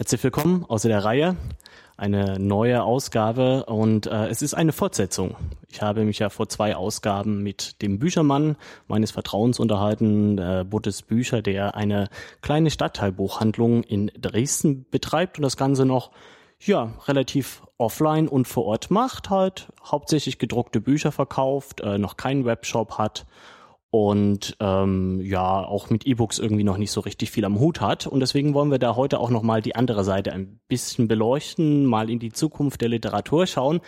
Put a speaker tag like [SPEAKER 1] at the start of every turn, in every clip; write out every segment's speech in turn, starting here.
[SPEAKER 1] Herzlich willkommen außer der Reihe. Eine neue Ausgabe und äh, es ist eine Fortsetzung. Ich habe mich ja vor zwei Ausgaben mit dem Büchermann meines Vertrauens unterhalten, äh, Buttes Bücher, der eine kleine Stadtteilbuchhandlung in Dresden betreibt und das Ganze noch ja relativ offline und vor Ort macht, halt hauptsächlich gedruckte Bücher verkauft, äh, noch keinen Webshop hat und ähm, ja auch mit E-Books irgendwie noch nicht so richtig viel am Hut hat. Und deswegen wollen wir da heute auch nochmal die andere Seite ein bisschen beleuchten, mal in die Zukunft der Literatur schauen.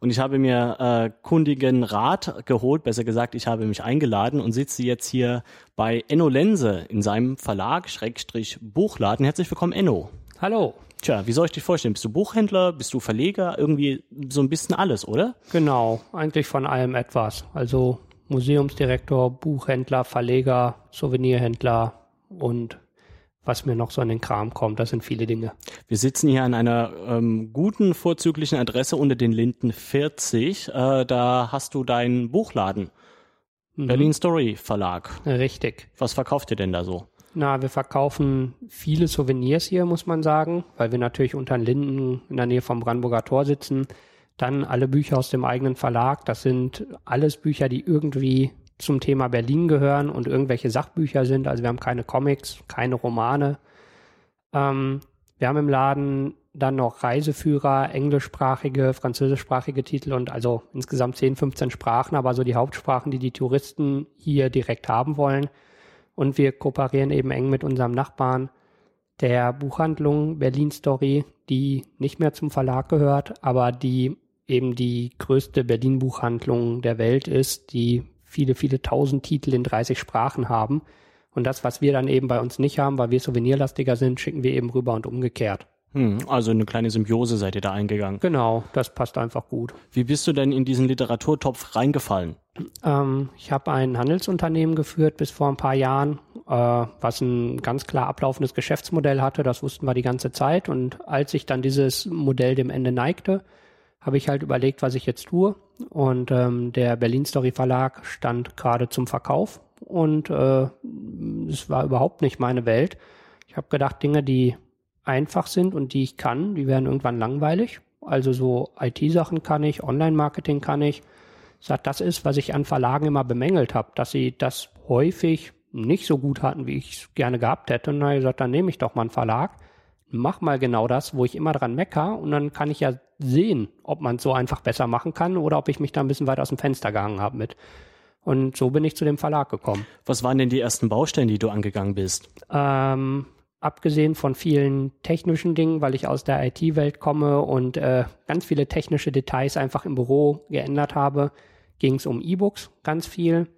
[SPEAKER 1] Und ich habe mir äh, kundigen Rat geholt, besser gesagt, ich habe mich eingeladen und sitze jetzt hier bei Enno Lense in seinem Verlag, Schrägstrich Buchladen. Herzlich willkommen, Enno.
[SPEAKER 2] Hallo.
[SPEAKER 1] Tja, wie soll ich dich vorstellen? Bist du Buchhändler? Bist du Verleger? Irgendwie so ein bisschen alles, oder?
[SPEAKER 2] Genau, eigentlich von allem etwas. Also Museumsdirektor, Buchhändler, Verleger, Souvenirhändler und was mir noch so an den Kram kommt. Das sind viele Dinge.
[SPEAKER 1] Wir sitzen hier an einer ähm, guten, vorzüglichen Adresse unter den Linden 40. Äh, da hast du deinen Buchladen. Mhm. Berlin Story Verlag.
[SPEAKER 2] Richtig.
[SPEAKER 1] Was verkauft ihr denn da so?
[SPEAKER 2] Na, wir verkaufen viele Souvenirs hier, muss man sagen, weil wir natürlich unter den Linden in der Nähe vom Brandenburger Tor sitzen. Dann alle Bücher aus dem eigenen Verlag. Das sind alles Bücher, die irgendwie zum Thema Berlin gehören und irgendwelche Sachbücher sind. Also wir haben keine Comics, keine Romane. Ähm, wir haben im Laden dann noch Reiseführer, englischsprachige, französischsprachige Titel und also insgesamt 10, 15 Sprachen, aber so die Hauptsprachen, die die Touristen hier direkt haben wollen. Und wir kooperieren eben eng mit unserem Nachbarn der Buchhandlung Berlin Story, die nicht mehr zum Verlag gehört, aber die eben die größte Berlin-Buchhandlung der Welt ist, die viele, viele tausend Titel in 30 Sprachen haben. Und das, was wir dann eben bei uns nicht haben, weil wir souvenirlastiger sind, schicken wir eben rüber und umgekehrt.
[SPEAKER 1] Hm, also eine kleine Symbiose seid ihr da eingegangen.
[SPEAKER 2] Genau, das passt einfach gut.
[SPEAKER 1] Wie bist du denn in diesen Literaturtopf reingefallen?
[SPEAKER 2] Ähm, ich habe ein Handelsunternehmen geführt bis vor ein paar Jahren, äh, was ein ganz klar ablaufendes Geschäftsmodell hatte. Das wussten wir die ganze Zeit. Und als sich dann dieses Modell dem Ende neigte, habe ich halt überlegt, was ich jetzt tue. Und ähm, der Berlin Story Verlag stand gerade zum Verkauf und äh, es war überhaupt nicht meine Welt. Ich habe gedacht, Dinge, die einfach sind und die ich kann, die werden irgendwann langweilig. Also so IT-Sachen kann ich, Online-Marketing kann ich. Sagt, das ist, was ich an Verlagen immer bemängelt habe, dass sie das häufig nicht so gut hatten, wie ich es gerne gehabt hätte. Und dann habe ich gesagt, dann nehme ich doch mal einen Verlag mach mal genau das, wo ich immer dran mecker und dann kann ich ja sehen, ob man es so einfach besser machen kann oder ob ich mich da ein bisschen weit aus dem Fenster gehangen habe mit. Und so bin ich zu dem Verlag gekommen.
[SPEAKER 1] Was waren denn die ersten Baustellen, die du angegangen bist?
[SPEAKER 2] Ähm, abgesehen von vielen technischen Dingen, weil ich aus der IT-Welt komme und äh, ganz viele technische Details einfach im Büro geändert habe, ging es um E-Books ganz viel.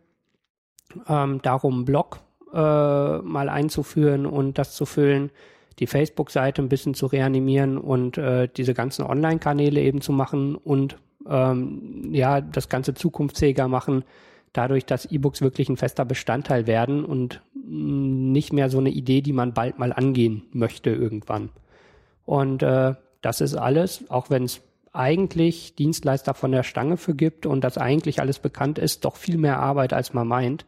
[SPEAKER 2] Ähm, darum, Blog äh, mal einzuführen und das zu füllen die Facebook-Seite ein bisschen zu reanimieren und äh, diese ganzen Online-Kanäle eben zu machen und ähm, ja, das Ganze zukunftsfähiger machen, dadurch, dass E-Books wirklich ein fester Bestandteil werden und nicht mehr so eine Idee, die man bald mal angehen möchte irgendwann. Und äh, das ist alles, auch wenn es eigentlich Dienstleister von der Stange für gibt und das eigentlich alles bekannt ist, doch viel mehr Arbeit, als man meint.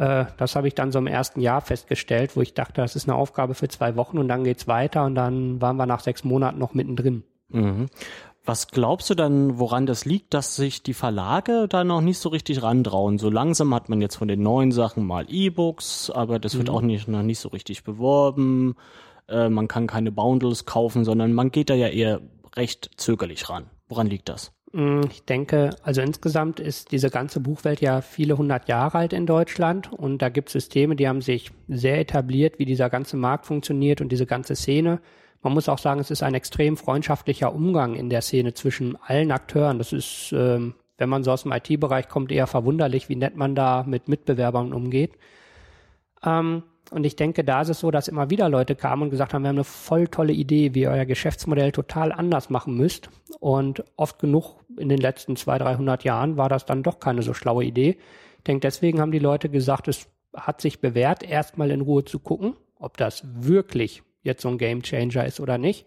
[SPEAKER 2] Äh, das habe ich dann so im ersten Jahr festgestellt, wo ich dachte, das ist eine Aufgabe für zwei Wochen und dann geht's weiter und dann waren wir nach sechs Monaten noch mittendrin.
[SPEAKER 1] Mhm. Was glaubst du dann, woran das liegt, dass sich die Verlage da noch nicht so richtig rantrauen? So langsam hat man jetzt von den neuen Sachen mal E-Books, aber das wird mhm. auch nicht, noch nicht so richtig beworben. Äh, man kann keine Bundles kaufen, sondern man geht da ja eher recht zögerlich ran. Woran liegt das?
[SPEAKER 2] Mm, ich denke, also insgesamt ist diese ganze Buchwelt ja viele hundert Jahre alt in Deutschland und da gibt es Systeme, die haben sich sehr etabliert, wie dieser ganze Markt funktioniert und diese ganze Szene. Man muss auch sagen, es ist ein extrem freundschaftlicher Umgang in der Szene zwischen allen Akteuren. Das ist, ähm, wenn man so aus dem IT-Bereich kommt, eher verwunderlich, wie nett man da mit Mitbewerbern umgeht. Ähm, und ich denke, da ist es so, dass immer wieder Leute kamen und gesagt haben, wir haben eine voll tolle Idee, wie ihr euer Geschäftsmodell total anders machen müsst. Und oft genug in den letzten 200, 300 Jahren war das dann doch keine so schlaue Idee. Ich denke, deswegen haben die Leute gesagt, es hat sich bewährt, erstmal in Ruhe zu gucken, ob das wirklich jetzt so ein Game Changer ist oder nicht.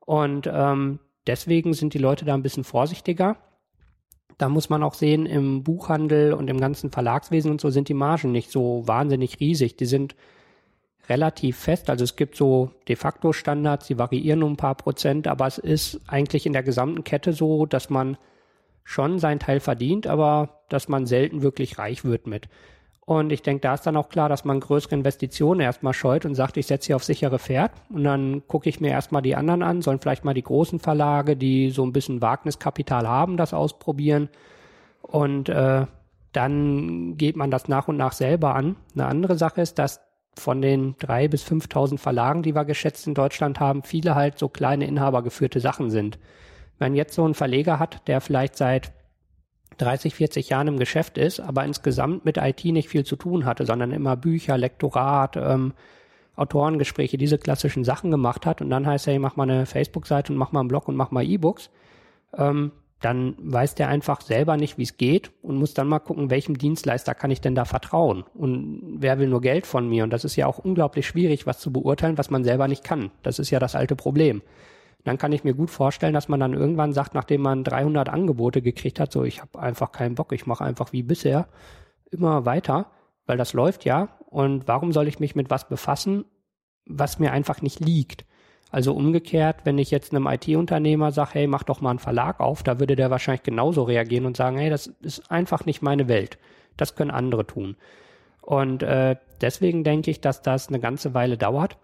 [SPEAKER 2] Und ähm, deswegen sind die Leute da ein bisschen vorsichtiger. Da muss man auch sehen, im Buchhandel und im ganzen Verlagswesen und so sind die Margen nicht so wahnsinnig riesig. Die sind relativ fest. Also es gibt so de facto Standards, die variieren um ein paar Prozent, aber es ist eigentlich in der gesamten Kette so, dass man schon seinen Teil verdient, aber dass man selten wirklich reich wird mit. Und ich denke, da ist dann auch klar, dass man größere Investitionen erstmal scheut und sagt, ich setze hier auf sichere Pferd und dann gucke ich mir erstmal die anderen an, sollen vielleicht mal die großen Verlage, die so ein bisschen Wagniskapital haben, das ausprobieren. Und äh, dann geht man das nach und nach selber an. Eine andere Sache ist, dass von den drei bis 5.000 Verlagen, die wir geschätzt in Deutschland haben, viele halt so kleine inhabergeführte Sachen sind. Wenn jetzt so ein Verleger hat, der vielleicht seit 30, 40 Jahren im Geschäft ist, aber insgesamt mit IT nicht viel zu tun hatte, sondern immer Bücher, Lektorat, ähm, Autorengespräche, diese klassischen Sachen gemacht hat und dann heißt, hey, mach mal eine Facebook-Seite und mach mal einen Blog und mach mal E-Books, ähm, dann weiß der einfach selber nicht, wie es geht und muss dann mal gucken, welchem Dienstleister kann ich denn da vertrauen und wer will nur Geld von mir und das ist ja auch unglaublich schwierig, was zu beurteilen, was man selber nicht kann. Das ist ja das alte Problem dann kann ich mir gut vorstellen, dass man dann irgendwann sagt, nachdem man 300 Angebote gekriegt hat, so ich habe einfach keinen Bock, ich mache einfach wie bisher immer weiter, weil das läuft ja. Und warum soll ich mich mit was befassen, was mir einfach nicht liegt? Also umgekehrt, wenn ich jetzt einem IT-Unternehmer sage, hey, mach doch mal einen Verlag auf, da würde der wahrscheinlich genauso reagieren und sagen, hey, das ist einfach nicht meine Welt. Das können andere tun. Und äh, deswegen denke ich, dass das eine ganze Weile dauert.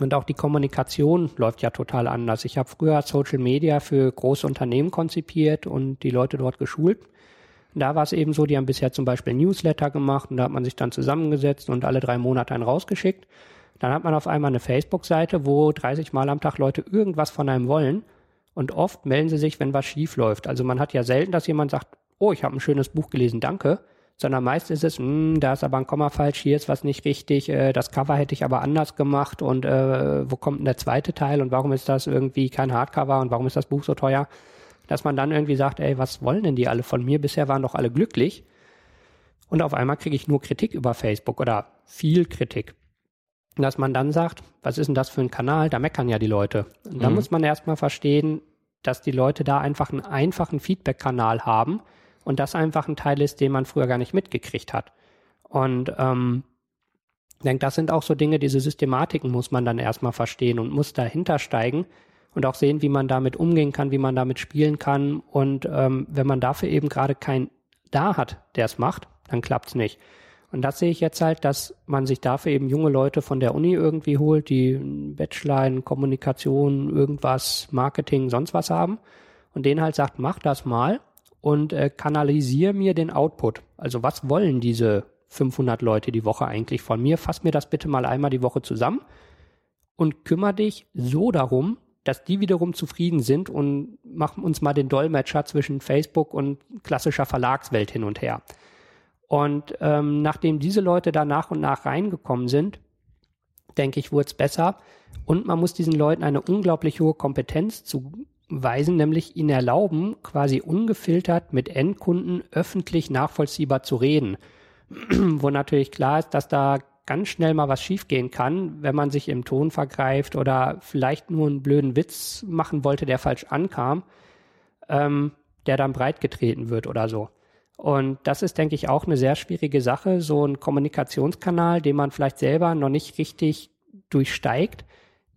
[SPEAKER 2] Und auch die Kommunikation läuft ja total anders. Ich habe früher Social Media für große Unternehmen konzipiert und die Leute dort geschult. Da war es eben so, die haben bisher zum Beispiel Newsletter gemacht und da hat man sich dann zusammengesetzt und alle drei Monate einen rausgeschickt. Dann hat man auf einmal eine Facebook-Seite, wo 30 Mal am Tag Leute irgendwas von einem wollen und oft melden sie sich, wenn was schief läuft. Also man hat ja selten, dass jemand sagt, oh, ich habe ein schönes Buch gelesen, danke, sondern meist ist es, mh, hm, da ist aber ein Komma falsch, hier ist was nicht richtig, äh, das Cover hätte ich aber anders gemacht und äh, wo kommt denn der zweite Teil und warum ist das irgendwie kein Hardcover und warum ist das Buch so teuer? Dass man dann irgendwie sagt, ey, was wollen denn die alle von mir? Bisher waren doch alle glücklich. Und auf einmal kriege ich nur Kritik über Facebook oder viel Kritik. Dass man dann sagt, was ist denn das für ein Kanal? Da meckern ja die Leute. Und da mhm. muss man erstmal verstehen, dass die Leute da einfach einen einfachen Feedback-Kanal haben, und das einfach ein Teil ist, den man früher gar nicht mitgekriegt hat. Und ähm, ich denke, das sind auch so Dinge, diese Systematiken muss man dann erstmal verstehen und muss dahinter steigen und auch sehen, wie man damit umgehen kann, wie man damit spielen kann. Und ähm, wenn man dafür eben gerade keinen da hat, der es macht, dann klappt's nicht. Und das sehe ich jetzt halt, dass man sich dafür eben junge Leute von der Uni irgendwie holt, die Bachelor in Kommunikation, irgendwas, Marketing, sonst was haben und denen halt sagt, mach das mal und äh, kanalisiere mir den Output. Also was wollen diese 500 Leute die Woche eigentlich von mir? Fass mir das bitte mal einmal die Woche zusammen und kümmere dich so darum, dass die wiederum zufrieden sind und machen uns mal den Dolmetscher zwischen Facebook und klassischer Verlagswelt hin und her. Und ähm, nachdem diese Leute da nach und nach reingekommen sind, denke ich, wurde es besser. Und man muss diesen Leuten eine unglaublich hohe Kompetenz zu, Weisen nämlich ihnen erlauben, quasi ungefiltert mit Endkunden öffentlich nachvollziehbar zu reden. Wo natürlich klar ist, dass da ganz schnell mal was schiefgehen kann, wenn man sich im Ton vergreift oder vielleicht nur einen blöden Witz machen wollte, der falsch ankam, ähm, der dann breitgetreten wird oder so. Und das ist, denke ich, auch eine sehr schwierige Sache, so ein Kommunikationskanal, den man vielleicht selber noch nicht richtig durchsteigt,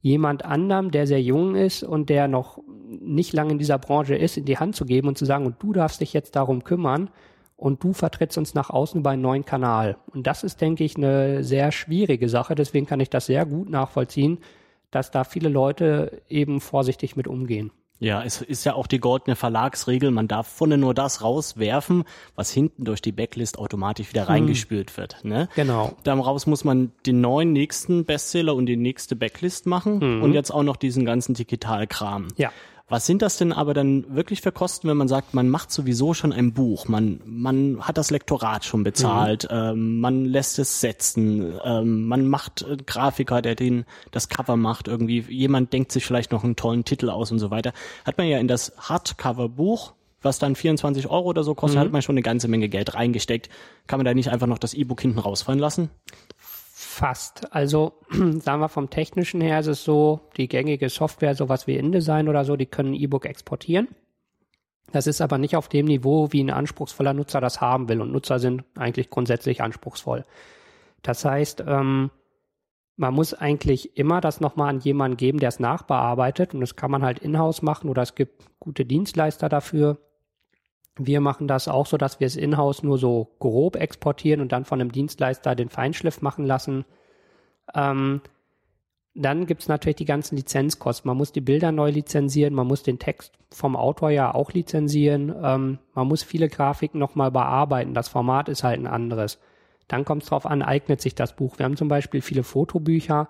[SPEAKER 2] jemand anderem, der sehr jung ist und der noch nicht lange in dieser Branche ist, in die Hand zu geben und zu sagen, und du darfst dich jetzt darum kümmern und du vertrittst uns nach außen über einen neuen Kanal. Und das ist, denke ich, eine sehr schwierige Sache. Deswegen kann ich das sehr gut nachvollziehen, dass da viele Leute eben vorsichtig mit umgehen.
[SPEAKER 1] Ja, es ist ja auch die goldene Verlagsregel, man darf vorne nur das rauswerfen, was hinten durch die Backlist automatisch wieder hm. reingespült wird. Ne?
[SPEAKER 2] Genau.
[SPEAKER 1] Daraus muss man den neuen nächsten Bestseller und die nächste Backlist machen mhm. und jetzt auch noch diesen ganzen Digitalkram.
[SPEAKER 2] Ja.
[SPEAKER 1] Was sind das denn aber dann wirklich für Kosten, wenn man sagt, man macht sowieso schon ein Buch, man, man hat das Lektorat schon bezahlt, mhm. ähm, man lässt es setzen, ähm, man macht äh, Grafiker, der den das Cover macht, irgendwie jemand denkt sich vielleicht noch einen tollen Titel aus und so weiter. Hat man ja in das Hardcover-Buch was dann 24 Euro oder so kostet, mhm. hat man schon eine ganze Menge Geld reingesteckt. Kann man da nicht einfach noch das E-Book hinten rausfallen lassen?
[SPEAKER 2] Fast. Also sagen wir vom technischen her ist es so, die gängige Software, sowas wie InDesign oder so, die können E-Book exportieren. Das ist aber nicht auf dem Niveau, wie ein anspruchsvoller Nutzer das haben will. Und Nutzer sind eigentlich grundsätzlich anspruchsvoll. Das heißt, ähm, man muss eigentlich immer das nochmal an jemanden geben, der es nachbearbeitet. Und das kann man halt in-house machen oder es gibt gute Dienstleister dafür. Wir machen das auch so, dass wir es in-house nur so grob exportieren und dann von einem Dienstleister den Feinschliff machen lassen. Ähm, dann gibt's natürlich die ganzen Lizenzkosten. Man muss die Bilder neu lizenzieren, man muss den Text vom Autor ja auch lizenzieren, ähm, man muss viele Grafiken nochmal bearbeiten. Das Format ist halt ein anderes. Dann kommt es darauf an, eignet sich das Buch. Wir haben zum Beispiel viele Fotobücher,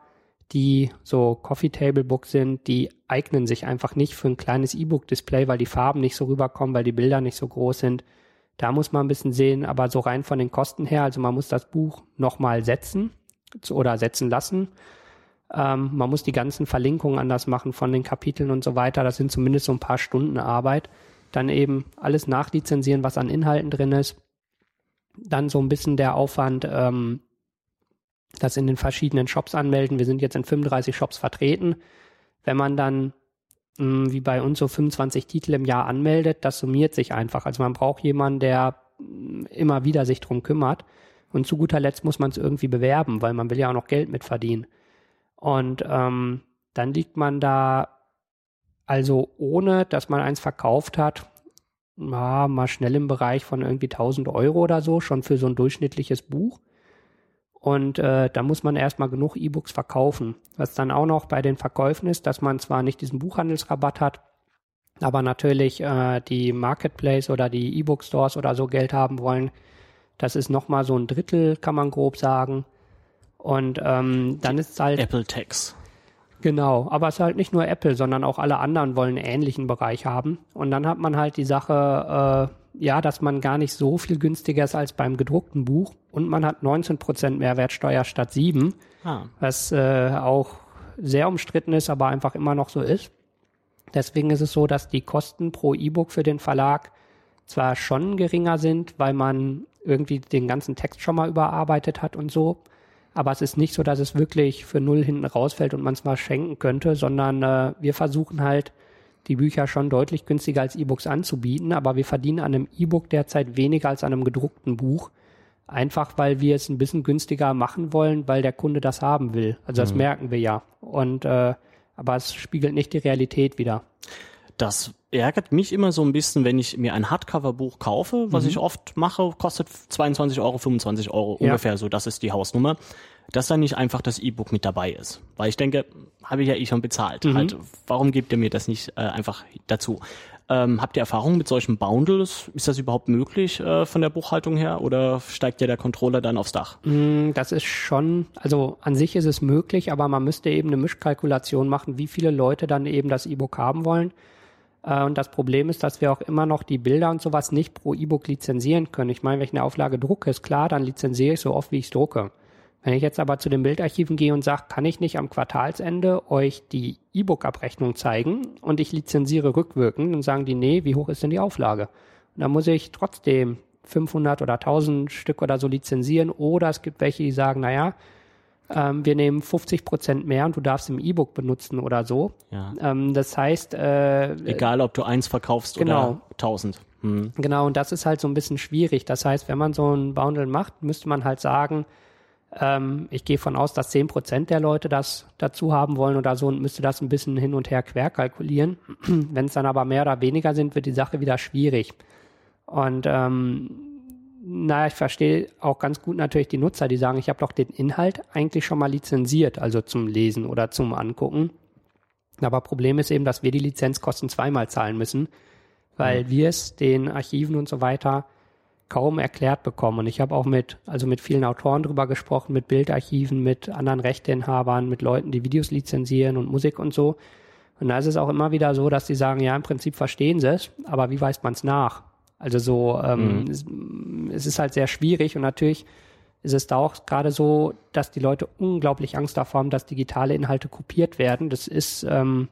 [SPEAKER 2] die so Coffee Table Book sind, die eignen sich einfach nicht für ein kleines E-Book-Display, weil die Farben nicht so rüberkommen, weil die Bilder nicht so groß sind. Da muss man ein bisschen sehen, aber so rein von den Kosten her, also man muss das Buch nochmal setzen oder setzen lassen. Ähm, man muss die ganzen Verlinkungen anders machen von den Kapiteln und so weiter. Das sind zumindest so ein paar Stunden Arbeit. Dann eben alles nachlizenzieren, was an Inhalten drin ist dann so ein bisschen der Aufwand, ähm, das in den verschiedenen Shops anmelden. Wir sind jetzt in 35 Shops vertreten. Wenn man dann mh, hm, wie bei uns so 25 Titel im Jahr anmeldet, das summiert sich einfach. Also man braucht jemanden, der hm, immer wieder sich drum kümmert. Und zu guter Letzt muss man es irgendwie bewerben, weil man will ja auch noch Geld mitverdienen. Und ähm, dann liegt man da also ohne, dass man eins verkauft hat, ja, mal schnell im Bereich von irgendwie 1000 Euro oder so, schon für so ein durchschnittliches Buch. Und äh, da muss man erstmal genug E-Books verkaufen. Was dann auch noch bei den Verkäufen ist, dass man zwar nicht diesen Buchhandelsrabatt hat, aber natürlich äh, die Marketplace oder die E-Book-Stores oder so Geld haben wollen. Das ist nochmal so ein Drittel, kann man grob sagen. Und ähm, dann ist es halt.
[SPEAKER 1] Apple Tax.
[SPEAKER 2] Genau, aber es ist halt nicht nur Apple, sondern auch alle anderen wollen einen ähnlichen Bereich haben. Und dann hat man halt die Sache, äh, ja, dass man gar nicht so viel günstiger ist als beim gedruckten Buch. Und man hat 19% Mehrwertsteuer statt 7, ah. was äh, auch sehr umstritten ist, aber einfach immer noch so ist. Deswegen ist es so, dass die Kosten pro E-Book für den Verlag zwar schon geringer sind, weil man irgendwie den ganzen Text schon mal überarbeitet hat und so, aber es ist nicht so, dass es wirklich für null hinten rausfällt und man es mal schenken könnte, sondern äh, wir versuchen halt, die Bücher schon deutlich günstiger als E-Books anzubieten, aber wir verdienen an einem E-Book derzeit weniger als an einem gedruckten Buch. Einfach weil wir es ein bisschen günstiger machen wollen, weil der Kunde das haben will. Also das mhm. merken wir ja. Und äh, aber es spiegelt nicht die Realität wieder.
[SPEAKER 1] Das ärgert mich immer so ein bisschen, wenn ich mir ein Hardcover-Buch kaufe, was mhm. ich oft mache, kostet 22 Euro, 25 Euro ja. ungefähr so, das ist die Hausnummer, dass dann nicht einfach das E-Book mit dabei ist. Weil ich denke, habe ich ja eh schon bezahlt. Mhm. Halt, warum gebt ihr mir das nicht äh, einfach dazu? Ähm, habt ihr Erfahrung mit solchen Bundles? Ist das überhaupt möglich äh, von der Buchhaltung her oder steigt ja der Controller dann aufs Dach?
[SPEAKER 2] Mm, das ist schon, also an sich ist es möglich, aber man müsste eben eine Mischkalkulation machen, wie viele Leute dann eben das E-Book haben wollen. Äh, und das Problem ist, dass wir auch immer noch die Bilder und sowas nicht pro E-Book lizenzieren können. Ich meine, wenn ich eine Auflage drucke, ist klar, dann lizenziere ich so oft, wie ich es drucke. Wenn ich jetzt aber zu den Bildarchiven gehe und sage, kann ich nicht am Quartalsende euch die E-Book-Abrechnung zeigen und ich lizenziere rückwirkend, dann sagen die, nee, wie hoch ist denn die Auflage? Und dann muss ich trotzdem 500 oder 1000 Stück oder so lizenzieren oder es gibt welche, die sagen, naja, ähm, wir nehmen 50 Prozent mehr und du darfst im E-Book benutzen oder so. Ja. Ähm, das heißt, äh,
[SPEAKER 1] egal ob du eins verkaufst genau. oder 1000.
[SPEAKER 2] Hm. Genau, und das ist halt so ein bisschen schwierig. Das heißt, wenn man so ein Bundle macht, müsste man halt sagen, ähm, ich gehe von aus, dass 10 Prozent der Leute das dazu haben wollen oder so und müsste das ein bisschen hin und her quer kalkulieren. wenn es dann aber mehr oder weniger sind, wird die Sache wieder schwierig. Und ähm, naja, ich verstehe auch ganz gut natürlich die Nutzer, die sagen, ich habe doch den Inhalt eigentlich schon mal lizenziert, also zum Lesen oder zum Angucken. Aber Problem ist eben, dass wir die Lizenzkosten zweimal zahlen müssen, weil mhm. wir es den Archiven und so weiter kaum erklärt bekommen. Und ich habe auch mit, also mit vielen Autoren drüber gesprochen, mit Bildarchiven, mit anderen Rechteinhabern, mit Leuten, die Videos lizenzieren und Musik und so. Und da ist es auch immer wieder so, dass die sagen, ja, im Prinzip verstehen sie es, aber wie weist man es nach? Also so, ähm, mhm. es, es, ist halt sehr schwierig und natürlich ist es da auch gerade so, dass die Leute unglaublich Angst davor haben, dass digitale Inhalte kopiert werden. Das ist, ähm,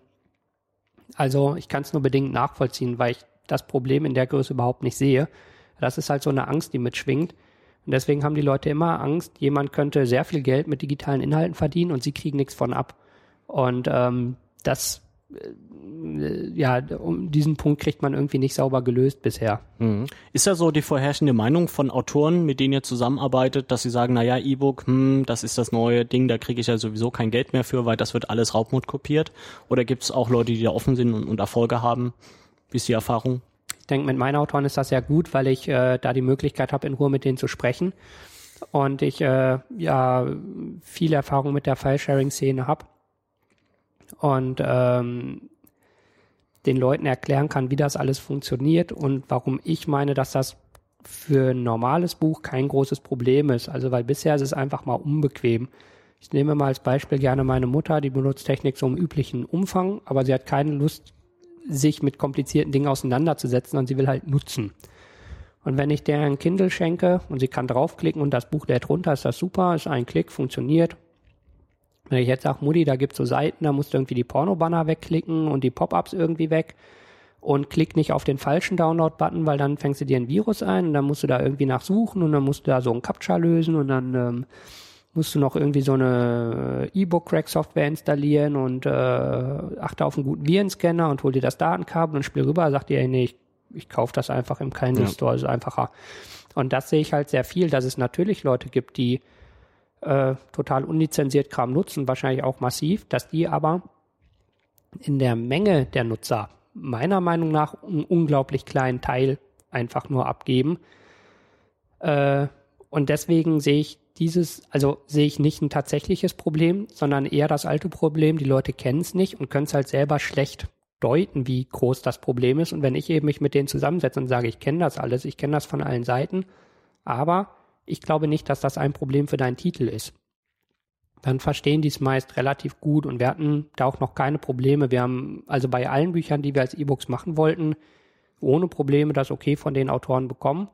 [SPEAKER 2] also ich kann es nur bedingt nachvollziehen, weil ich das Problem in der Größe überhaupt nicht sehe. Das ist halt so eine Angst, die mitschwingt. Und deswegen haben die Leute immer Angst, jemand könnte sehr viel Geld mit digitalen Inhalten verdienen und sie kriegen nichts von ab. Und ähm, das äh, ja, um diesen Punkt kriegt man irgendwie nicht sauber gelöst bisher.
[SPEAKER 1] Mhm. Ist ja so die vorherrschende Meinung von Autoren, mit denen ihr zusammenarbeitet, dass sie sagen, naja, E-Book, hm, das ist das neue Ding, da kriege ich ja sowieso kein Geld mehr für, weil das wird alles Raubmut kopiert? Oder gibt es auch Leute, die da offen sind und, und Erfolge haben? Wie ist die Erfahrung?
[SPEAKER 2] Ich denke, mit meinen Autoren ist das ja gut, weil ich äh, da die Möglichkeit habe, in Ruhe mit denen zu sprechen und ich äh, ja viel Erfahrung mit der File-Sharing-Szene habe und ähm, den Leuten erklären kann, wie das alles funktioniert und warum ich meine, dass das für ein normales Buch kein großes Problem ist. Also weil bisher ist es einfach mal unbequem. Ich nehme mal als Beispiel gerne meine Mutter, die benutzt Technik so im üblichen Umfang, aber sie hat keine Lust, sich mit komplizierten Dingen auseinanderzusetzen und sie will halt nutzen. Und wenn ich der ein Kindle schenke und sie kann draufklicken und das Buch lädt runter, ist das super, ist ein Klick, funktioniert. Wenn ich jetzt sage, Mutti, da gibt's so Seiten, da musst du irgendwie die Porno-Banner wegklicken und die Pop-ups irgendwie weg und klick nicht auf den falschen Download-Button, weil dann fängst du dir ein Virus ein und dann musst du da irgendwie nachsuchen und dann musst du da so ein Captcha lösen und dann ähm, musst du noch irgendwie so eine äh, E-Book-Crack-Software installieren und äh, achte auf einen guten Virenscanner und hol dir das Datenkabel und spiel rüber, sagt dir, ey, nee, ich, ich kaufe das einfach im Kindle Store, ist einfacher. Und das sehe ich halt sehr viel, dass es natürlich Leute gibt, die äh, total unlizenziert Kram nutzen, wahrscheinlich auch massiv, dass die aber in der Menge der Nutzer meiner Meinung nach einen unglaublich kleinen Teil einfach nur abgeben. Äh, und deswegen sehe ich dieses, also sehe ich nicht ein tatsächliches Problem, sondern eher das alte Problem, die Leute kennen es nicht und können es halt selber schlecht deuten, wie groß das Problem ist. Und wenn ich eben mich mit denen zusammensetze und sage, ich kenne das alles, ich kenne das von allen Seiten, aber ich glaube nicht, dass das ein Problem für deinen Titel ist. Dann verstehen die es meist relativ gut und wir hatten da auch noch keine Probleme. Wir haben also bei allen Büchern, die wir als E-Books machen wollten, ohne Probleme das okay von den Autoren bekommen.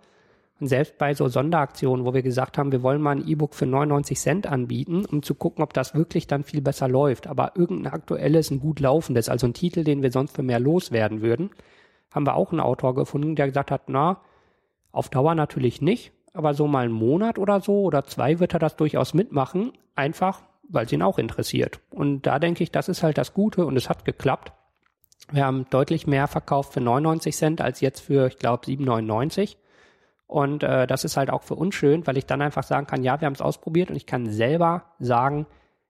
[SPEAKER 2] Und selbst bei so Sonderaktionen, wo wir gesagt haben, wir wollen mal ein E-Book für 99 Cent anbieten, um zu gucken, ob das wirklich dann viel besser läuft. Aber irgendein aktuelles, ein gut laufendes, also ein Titel, den wir sonst für mehr loswerden würden, haben wir auch einen Autor gefunden, der gesagt hat, na, auf Dauer natürlich nicht, aber so mal einen Monat oder so oder zwei wird er das durchaus mitmachen, einfach weil es ihn auch interessiert. Und da denke ich, das ist halt das Gute und es hat geklappt. Wir haben deutlich mehr verkauft für 99 Cent als jetzt für, ich glaube, 7,99. Und äh, das ist halt auch für uns schön, weil ich dann einfach sagen kann, ja, wir haben es ausprobiert und ich kann selber sagen,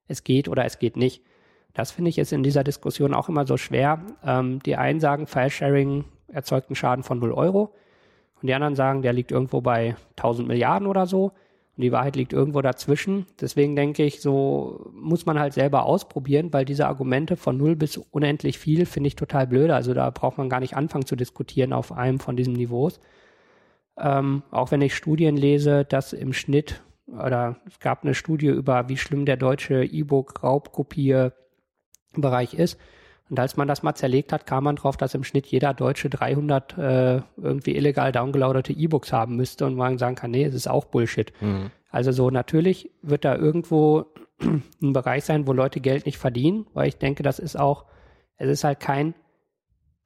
[SPEAKER 2] es geht oder es geht nicht. Das finde ich ist in dieser Diskussion auch immer so schwer. Ähm, die einen sagen, File-Sharing erzeugt einen Schaden von 0 Euro. Und die anderen sagen, der liegt irgendwo bei 1000 Milliarden oder so. Und die Wahrheit liegt irgendwo dazwischen. Deswegen denke ich, so muss man halt selber ausprobieren, weil diese Argumente von null bis unendlich viel finde ich total blöd. Also da braucht man gar nicht anfangen zu diskutieren auf einem von diesen Niveaus. Ähm, auch wenn ich Studien lese, dass im Schnitt oder es gab eine Studie über, wie schlimm der deutsche E-Book-Raubkopier-Bereich ist. Und als man das mal zerlegt hat, kam man drauf, dass im Schnitt jeder Deutsche 300 äh, irgendwie illegal downgeloadete E-Books haben müsste und man sagen kann, nee, es ist auch Bullshit. Mhm. Also so natürlich wird da irgendwo ein Bereich sein, wo Leute Geld nicht verdienen, weil ich denke, das ist auch, es ist halt kein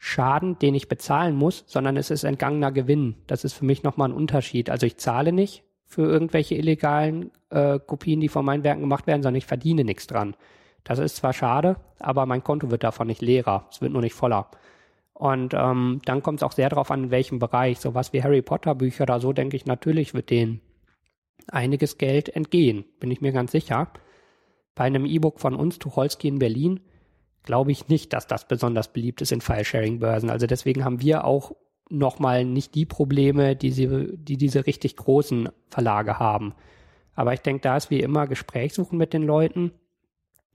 [SPEAKER 2] Schaden, den ich bezahlen muss, sondern es ist entgangener Gewinn. Das ist für mich nochmal ein Unterschied. Also ich zahle nicht für irgendwelche illegalen äh, Kopien, die von meinen Werken gemacht werden, sondern ich verdiene nichts dran. Das ist zwar schade, aber mein Konto wird davon nicht leerer. Es wird nur nicht voller. Und ähm, dann kommt es auch sehr darauf an, in welchem Bereich. Sowas wie Harry Potter Bücher oder so, denke ich, natürlich wird denen einiges Geld entgehen, bin ich mir ganz sicher. Bei einem E-Book von uns, Tucholsky in Berlin, glaube ich nicht, dass das besonders beliebt ist in File-Sharing-Börsen. Also deswegen haben wir auch nochmal nicht die Probleme, die, sie, die diese richtig großen Verlage haben. Aber ich denke, da ist wie immer Gespräch suchen mit den Leuten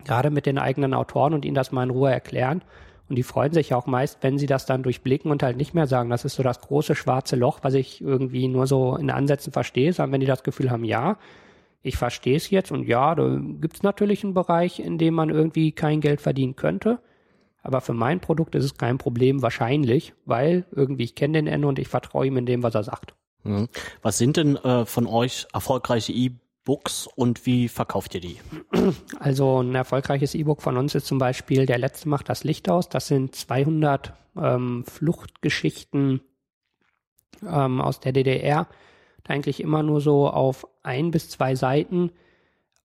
[SPEAKER 2] gerade mit den eigenen Autoren und ihnen das mal in Ruhe erklären. Und die freuen sich auch meist, wenn sie das dann durchblicken und halt nicht mehr sagen, das ist so das große schwarze Loch, was ich irgendwie nur so in Ansätzen verstehe, sondern wenn die das Gefühl haben, ja, ich verstehe es jetzt und ja, da gibt es natürlich einen Bereich, in dem man irgendwie kein Geld verdienen könnte. Aber für mein Produkt ist es kein Problem, wahrscheinlich, weil irgendwie ich kenne den Ende und ich vertraue ihm in dem, was er sagt.
[SPEAKER 1] Mhm. Was sind denn äh, von euch erfolgreiche E- Books und wie verkauft ihr die?
[SPEAKER 2] Also ein erfolgreiches E-Book von uns ist zum Beispiel Der Letzte macht das Licht aus. Das sind 200 ähm, Fluchtgeschichten ähm, aus der DDR. Eigentlich immer nur so auf ein bis zwei Seiten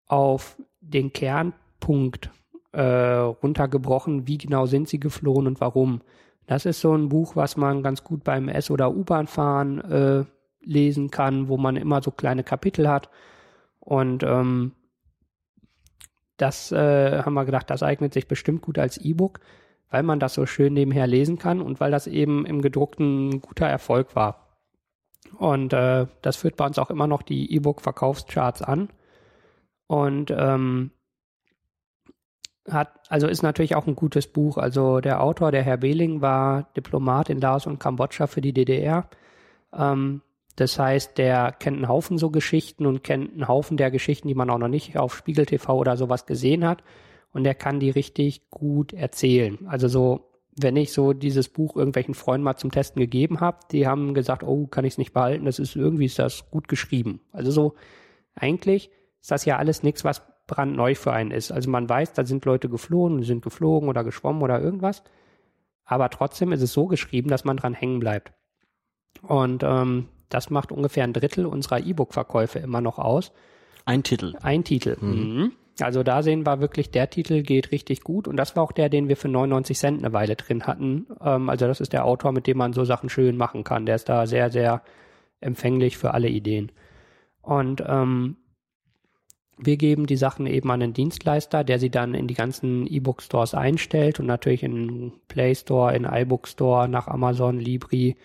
[SPEAKER 2] auf den Kernpunkt äh, runtergebrochen, wie genau sind sie geflohen und warum. Das ist so ein Buch, was man ganz gut beim S- oder U-Bahn-Fahren äh, lesen kann, wo man immer so kleine Kapitel hat. Und ähm, das äh, haben wir gedacht, das eignet sich bestimmt gut als E-Book, weil man das so schön nebenher lesen kann und weil das eben im gedruckten ein guter Erfolg war. Und äh, das führt bei uns auch immer noch die E-Book-Verkaufscharts an. Und ähm, hat, also ist natürlich auch ein gutes Buch. Also der Autor, der Herr Behling, war Diplomat in Laos und Kambodscha für die DDR. Ähm, das heißt, der kennt einen Haufen so Geschichten und kennt einen Haufen der Geschichten, die man auch noch nicht auf Spiegel TV oder sowas gesehen hat. Und er kann die richtig gut erzählen. Also so, wenn ich so dieses Buch irgendwelchen Freunden mal zum Testen gegeben habe, die haben gesagt, oh, kann ich es nicht behalten, das ist irgendwie ist das gut geschrieben. Also so, eigentlich ist das ja alles nichts, was brandneu für einen ist. Also man weiß, da sind Leute geflohen, sind geflogen oder geschwommen oder irgendwas. Aber trotzdem ist es so geschrieben, dass man dran hängen bleibt. Und ähm, das macht ungefähr ein Drittel unserer E-Book-Verkäufe immer noch aus.
[SPEAKER 1] Ein Titel.
[SPEAKER 2] Ein Titel. Mhm. Also da sehen wir wirklich, der Titel geht richtig gut und das war auch der, den wir für 99 Cent eine Weile drin hatten. Ähm, also das ist der Autor, mit dem man so Sachen schön machen kann. Der ist da sehr, sehr empfänglich für alle Ideen. Und ähm, wir geben die Sachen eben an den Dienstleister, der sie dann in die ganzen E-Book-Stores einstellt und natürlich in Play Store, in iBook Store, nach Amazon, Libri,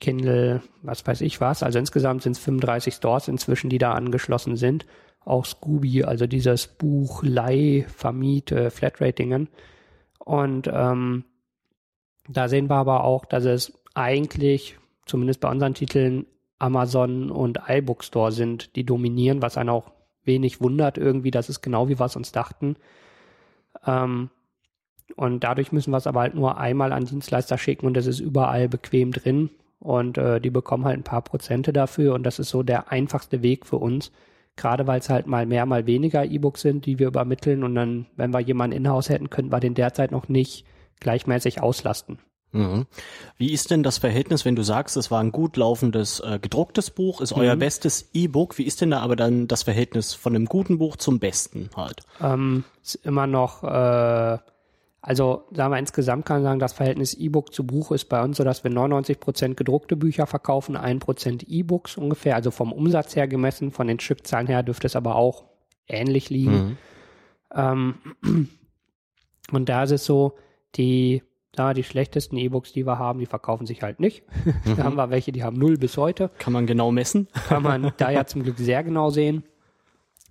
[SPEAKER 2] Kindle, was weiß ich was. Also insgesamt sind es 35 Stores inzwischen, die da angeschlossen sind. Auch Scooby, also dieses Buch Leih, Vermiet, äh, Flatratingen. Und ähm, da sehen wir aber auch, dass es eigentlich, zumindest bei unseren Titeln, Amazon und iBook Store sind, die dominieren, was einen auch wenig wundert irgendwie. Das ist genau wie wir es uns dachten. Ähm, und dadurch müssen wir es aber halt nur einmal an Dienstleister schicken und es ist überall bequem drin. Und äh, die bekommen halt ein paar Prozente dafür. Und das ist so der einfachste Weg für uns. Gerade weil es halt mal mehr, mal weniger E-Books sind, die wir übermitteln. Und dann, wenn wir jemanden in-house hätten, könnten wir den derzeit noch nicht gleichmäßig auslasten.
[SPEAKER 1] Mhm. Wie ist denn das Verhältnis, wenn du sagst, es war ein gut laufendes äh, gedrucktes Buch, ist euer
[SPEAKER 2] Mhm.
[SPEAKER 1] bestes E-Book? Wie ist denn da aber dann das Verhältnis von einem guten Buch zum besten halt?
[SPEAKER 2] Ähm, ist immer noch, äh, also sagen wir insgesamt kann man sagen, das Verhältnis E-Book zu Buch ist bei uns so, dass wir 99% gedruckte Bücher verkaufen, 1% E-Books ungefähr, also vom Umsatz her gemessen, von den Stückzahlen her dürfte es aber auch ähnlich liegen.
[SPEAKER 1] Mhm.
[SPEAKER 2] Ähm, und da ist es so, die, da die schlechtesten E-Books, die wir haben, die verkaufen sich halt nicht. da haben wir welche, die haben null bis heute.
[SPEAKER 1] Kann man genau messen?
[SPEAKER 2] Kann man da ja zum Glück sehr genau sehen.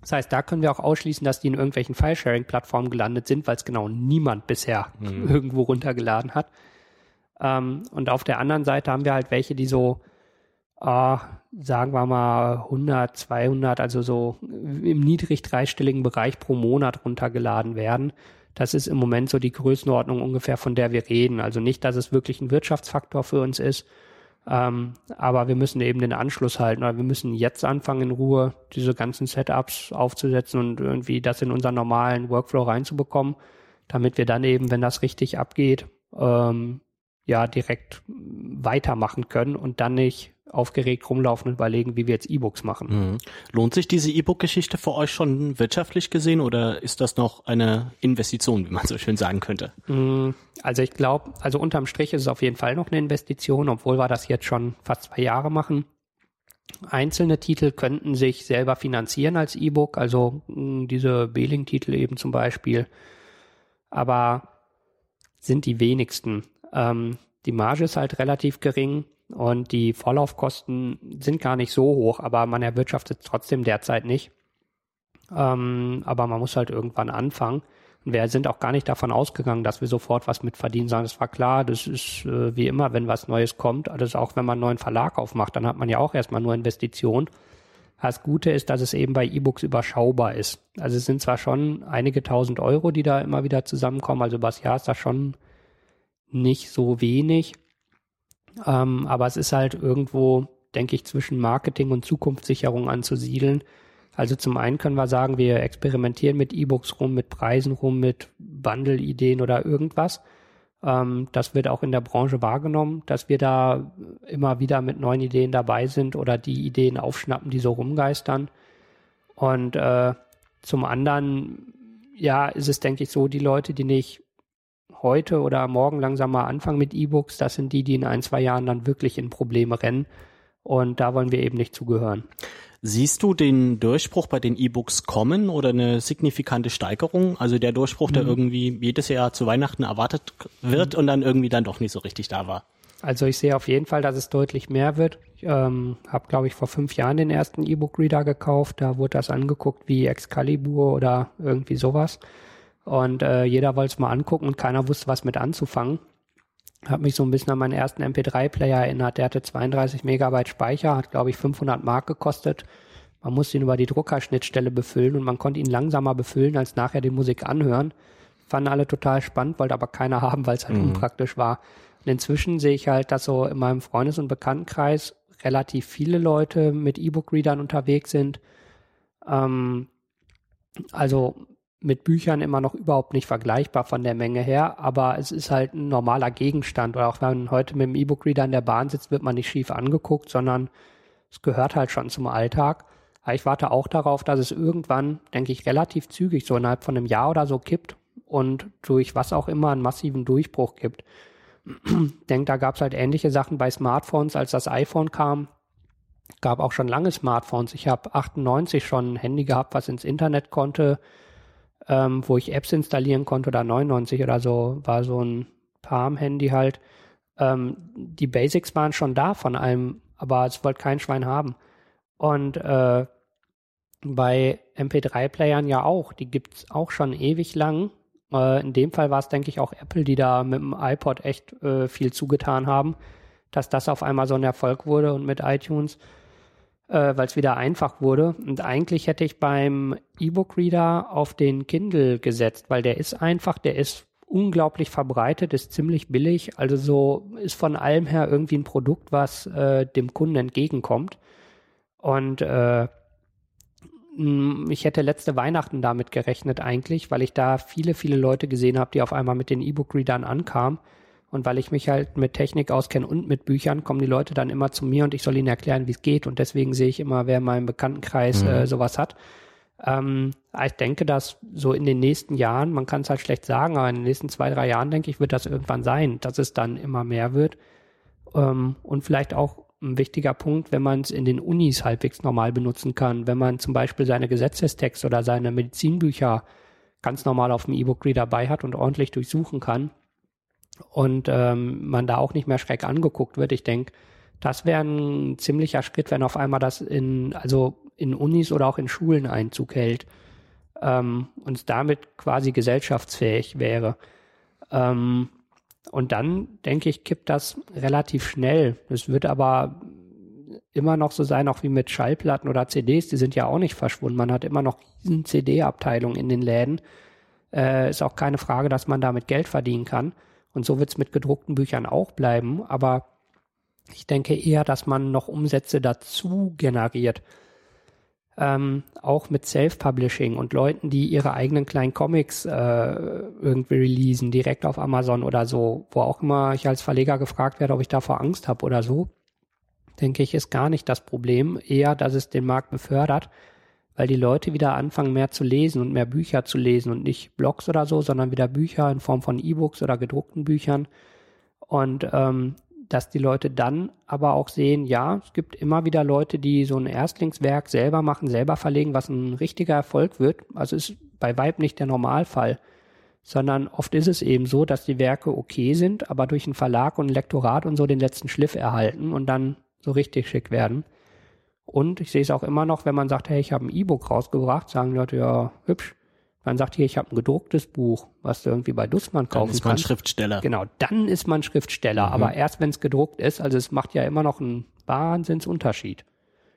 [SPEAKER 2] Das heißt, da können wir auch ausschließen, dass die in irgendwelchen File-Sharing-Plattformen gelandet sind, weil es genau niemand bisher irgendwo runtergeladen hat. Ähm, und auf der anderen Seite haben wir halt welche, die so, äh, sagen wir mal 100, 200, also so im niedrig dreistelligen Bereich pro Monat runtergeladen werden. Das ist im Moment so die Größenordnung ungefähr, von der wir reden. Also nicht, dass es wirklich ein Wirtschaftsfaktor für uns ist, ähm, aber wir müssen eben den Anschluss halten, oder wir müssen jetzt anfangen, in Ruhe diese ganzen Setups aufzusetzen und irgendwie das in unseren normalen Workflow reinzubekommen, damit wir dann eben, wenn das richtig abgeht, ähm, ja, direkt weitermachen können und dann nicht aufgeregt rumlaufen und überlegen, wie wir jetzt E-Books machen.
[SPEAKER 1] Mhm. Lohnt sich diese E-Book-Geschichte für euch schon wirtschaftlich gesehen oder ist das noch eine Investition, wie man so schön sagen könnte?
[SPEAKER 2] Mm, Also ich glaube, also unterm Strich ist es auf jeden Fall noch eine Investition, obwohl wir das jetzt schon fast zwei Jahre machen. Einzelne Titel könnten sich selber finanzieren als E-Book, also mh, diese Behling-Titel eben zum Beispiel. Aber sind die wenigsten. Ähm, die Marge ist halt relativ gering und die Vorlaufkosten sind gar nicht so hoch, aber man erwirtschaftet trotzdem derzeit nicht. Ähm, aber man muss halt irgendwann anfangen. Und wir sind auch gar nicht davon ausgegangen, dass wir sofort was mit verdienen, sondern es war klar, das ist äh, wie immer, wenn was Neues kommt, also auch wenn man einen neuen Verlag aufmacht, dann hat man ja auch erstmal nur Investitionen. Das Gute ist, dass es eben bei E-Books überschaubar ist. Also es sind zwar schon einige tausend Euro, die da immer wieder zusammenkommen, also übers Jahr ist das schon nicht so wenig, ähm, aber es ist halt irgendwo, denke ich, zwischen Marketing und Zukunftssicherung anzusiedeln. Also zum einen können wir sagen, wir experimentieren mit E-Books rum, mit Preisen rum, mit Bundle-Ideen oder irgendwas. Ähm, das wird auch in der Branche wahrgenommen, dass wir da immer wieder mit neuen Ideen dabei sind oder die Ideen aufschnappen, die so rumgeistern. Und äh, zum anderen ja, ist es, denke ich, so, die Leute, die nicht heute oder morgen langsam mal anfangen mit E-Books, das sind die, die in ein, zwei Jahren dann wirklich in Probleme rennen. Und da wollen wir eben nicht zugehören.
[SPEAKER 1] Siehst du den Durchbruch bei den E-Books kommen oder eine signifikante Steigerung? Also der Durchbruch, der mhm. irgendwie jedes Jahr zu Weihnachten erwartet wird mhm. und dann irgendwie dann doch nicht so richtig da war.
[SPEAKER 2] Also ich sehe auf jeden Fall, dass es deutlich mehr wird. Ich ähm, habe, glaube ich, vor fünf Jahren den ersten E-Book-Reader gekauft. Da wurde das angeguckt wie Excalibur oder irgendwie sowas. Und äh, jeder wollte es mal angucken und keiner wusste, was mit anzufangen. Hat mich so ein bisschen an meinen ersten MP3-Player erinnert. Der hatte 32 Megabyte Speicher, hat glaube ich 500 Mark gekostet. Man musste ihn über die Druckerschnittstelle befüllen und man konnte ihn langsamer befüllen als nachher die Musik anhören. Fanden alle total spannend, wollte aber keiner haben, weil es halt mhm. unpraktisch war. Und inzwischen sehe ich halt, dass so in meinem Freundes- und Bekanntenkreis relativ viele Leute mit E-Book-Readern unterwegs sind. Ähm, also mit Büchern immer noch überhaupt nicht vergleichbar von der Menge her, aber es ist halt ein normaler Gegenstand. Oder auch wenn man heute mit dem E-Book-Reader in der Bahn sitzt, wird man nicht schief angeguckt, sondern es gehört halt schon zum Alltag. Aber ich warte auch darauf, dass es irgendwann, denke ich, relativ zügig, so innerhalb von einem Jahr oder so kippt und durch was auch immer einen massiven Durchbruch gibt. Ich denke, da gab es halt ähnliche Sachen bei Smartphones, als das iPhone kam. Gab auch schon lange Smartphones. Ich habe 98 schon ein Handy gehabt, was ins Internet konnte ähm, wo ich Apps installieren konnte oder 99 oder so, war so ein Palm-Handy halt. Ähm, die Basics waren schon da von einem, aber es wollte kein Schwein haben. Und äh, bei MP3-Playern ja auch, die gibt es auch schon ewig lang. Äh, in dem Fall war es, denke ich, auch Apple, die da mit dem iPod echt äh, viel zugetan haben, dass das auf einmal so ein Erfolg wurde und mit iTunes äh, weil es wieder einfach wurde. Und eigentlich hätte ich beim E-Book-Reader auf den Kindle gesetzt, weil der ist einfach, der ist unglaublich verbreitet, ist ziemlich billig, also so ist von allem her irgendwie ein Produkt, was äh, dem Kunden entgegenkommt. Und äh, ich hätte letzte Weihnachten damit gerechnet eigentlich, weil ich da viele, viele Leute gesehen habe, die auf einmal mit den E-Book-Readern ankamen. Und weil ich mich halt mit Technik auskenne und mit Büchern, kommen die Leute dann immer zu mir und ich soll ihnen erklären, wie es geht. Und deswegen sehe ich immer, wer in meinem Bekanntenkreis mhm. äh, sowas hat. Ähm, ich denke, dass so in den nächsten Jahren, man kann es halt schlecht sagen, aber in den nächsten zwei, drei Jahren, denke ich, wird das irgendwann sein, dass es dann immer mehr wird. Ähm, und vielleicht auch ein wichtiger Punkt, wenn man es in den Unis halbwegs normal benutzen kann, wenn man zum Beispiel seine Gesetzestexte oder seine Medizinbücher ganz normal auf dem E-Book-Reader dabei hat und ordentlich durchsuchen kann, und ähm, man da auch nicht mehr schreck angeguckt wird. Ich denke, das wäre ein ziemlicher Schritt, wenn auf einmal das in, also in Unis oder auch in Schulen Einzug hält ähm, und damit quasi gesellschaftsfähig wäre. Ähm, und dann, denke ich, kippt das relativ schnell. Es wird aber immer noch so sein, auch wie mit Schallplatten oder CDs, die sind ja auch nicht verschwunden. Man hat immer noch diesen CD-Abteilung in den Läden. Äh, ist auch keine Frage, dass man damit Geld verdienen kann. Und so wird es mit gedruckten Büchern auch bleiben. Aber ich denke eher, dass man noch Umsätze dazu generiert. Ähm, auch mit Self-Publishing und Leuten, die ihre eigenen kleinen Comics äh, irgendwie releasen, direkt auf Amazon oder so, wo auch immer ich als Verleger gefragt werde, ob ich davor Angst habe oder so, denke ich, ist gar nicht das Problem. Eher, dass es den Markt befördert weil die Leute wieder anfangen, mehr zu lesen und mehr Bücher zu lesen und nicht Blogs oder so, sondern wieder Bücher in Form von E-Books oder gedruckten Büchern. Und ähm, dass die Leute dann aber auch sehen, ja, es gibt immer wieder Leute, die so ein Erstlingswerk selber machen, selber verlegen, was ein richtiger Erfolg wird. Also ist bei Weib nicht der Normalfall, sondern oft ist es eben so, dass die Werke okay sind, aber durch einen Verlag und ein Lektorat und so den letzten Schliff erhalten und dann so richtig schick werden. Und ich sehe es auch immer noch, wenn man sagt, hey, ich habe ein E-Book rausgebracht, sagen Leute, ja, hübsch. Man sagt hier, ich habe ein gedrucktes Buch, was du irgendwie bei Dussmann kaufen kannst. Dann ist man kannst.
[SPEAKER 1] Schriftsteller.
[SPEAKER 2] Genau, dann ist man Schriftsteller. Mhm. Aber erst wenn es gedruckt ist, also es macht ja immer noch einen Wahnsinnsunterschied.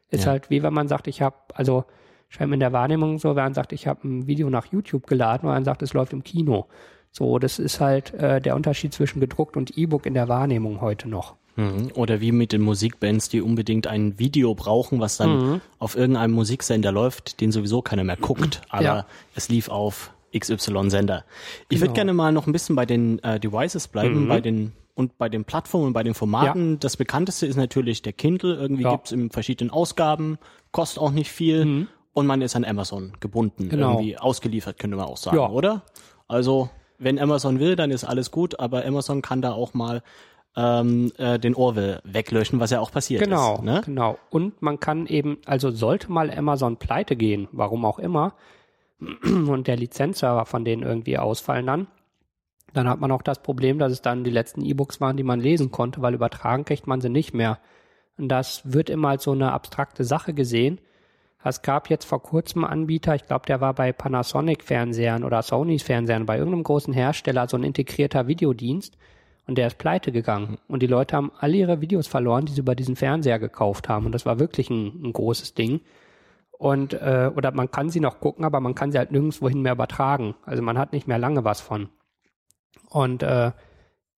[SPEAKER 2] Ist ja. halt wie wenn man sagt, ich habe, also scheinbar in der Wahrnehmung so, wenn man sagt, ich habe ein Video nach YouTube geladen, und man sagt, es läuft im Kino. So, das ist halt äh, der Unterschied zwischen gedruckt und E-Book in der Wahrnehmung heute noch.
[SPEAKER 1] Mhm. Oder wie mit den Musikbands, die unbedingt ein Video brauchen, was dann mhm. auf irgendeinem Musiksender läuft, den sowieso keiner mehr guckt, aber ja. es lief auf XY-Sender. Ich genau. würde gerne mal noch ein bisschen bei den äh, Devices bleiben, mhm. bei den und bei den Plattformen, bei den Formaten. Ja. Das bekannteste ist natürlich der Kindle. Irgendwie ja. gibt's in verschiedenen Ausgaben, kostet auch nicht viel. Mhm. und man ist an Amazon gebunden,
[SPEAKER 2] Genau.
[SPEAKER 1] irgendwie ausgeliefert, könnte man auch sagen, oder? Also, wenn Amazon will, dann ist alles gut, aber Amazon kann da auch mal ähm, äh, den Orwell weglöschen, was ja auch passiert
[SPEAKER 2] Genau,
[SPEAKER 1] ist. Ne?
[SPEAKER 2] genau. Und man kann eben, also sollte mal Amazon pleite gehen, warum auch immer, und der Lizenzserver von denen irgendwie ausfallen dann, dann hat man auch das Problem, dass es dann die letzten E-Books waren, die man lesen konnte, weil übertragen kriegt man sie nicht mehr. Und das wird immer als so eine abstrakte Sache gesehen. Es gab jetzt vor kurzem einen Anbieter, ich glaube, der war bei Panasonic-Fernsehern oder Sonys Fernsehern, bei irgendeinem großen Hersteller, so ein integrierter Videodienst. Und der ist pleite gegangen. Und die Leute haben alle ihre Videos verloren, die sie über diesen Fernseher gekauft haben. Und das war wirklich ein, ein großes Ding. Und, äh, oder man kann sie noch gucken, aber man kann sie halt nirgendwohin mehr übertragen. Also man hat nicht mehr lange was von. Und äh,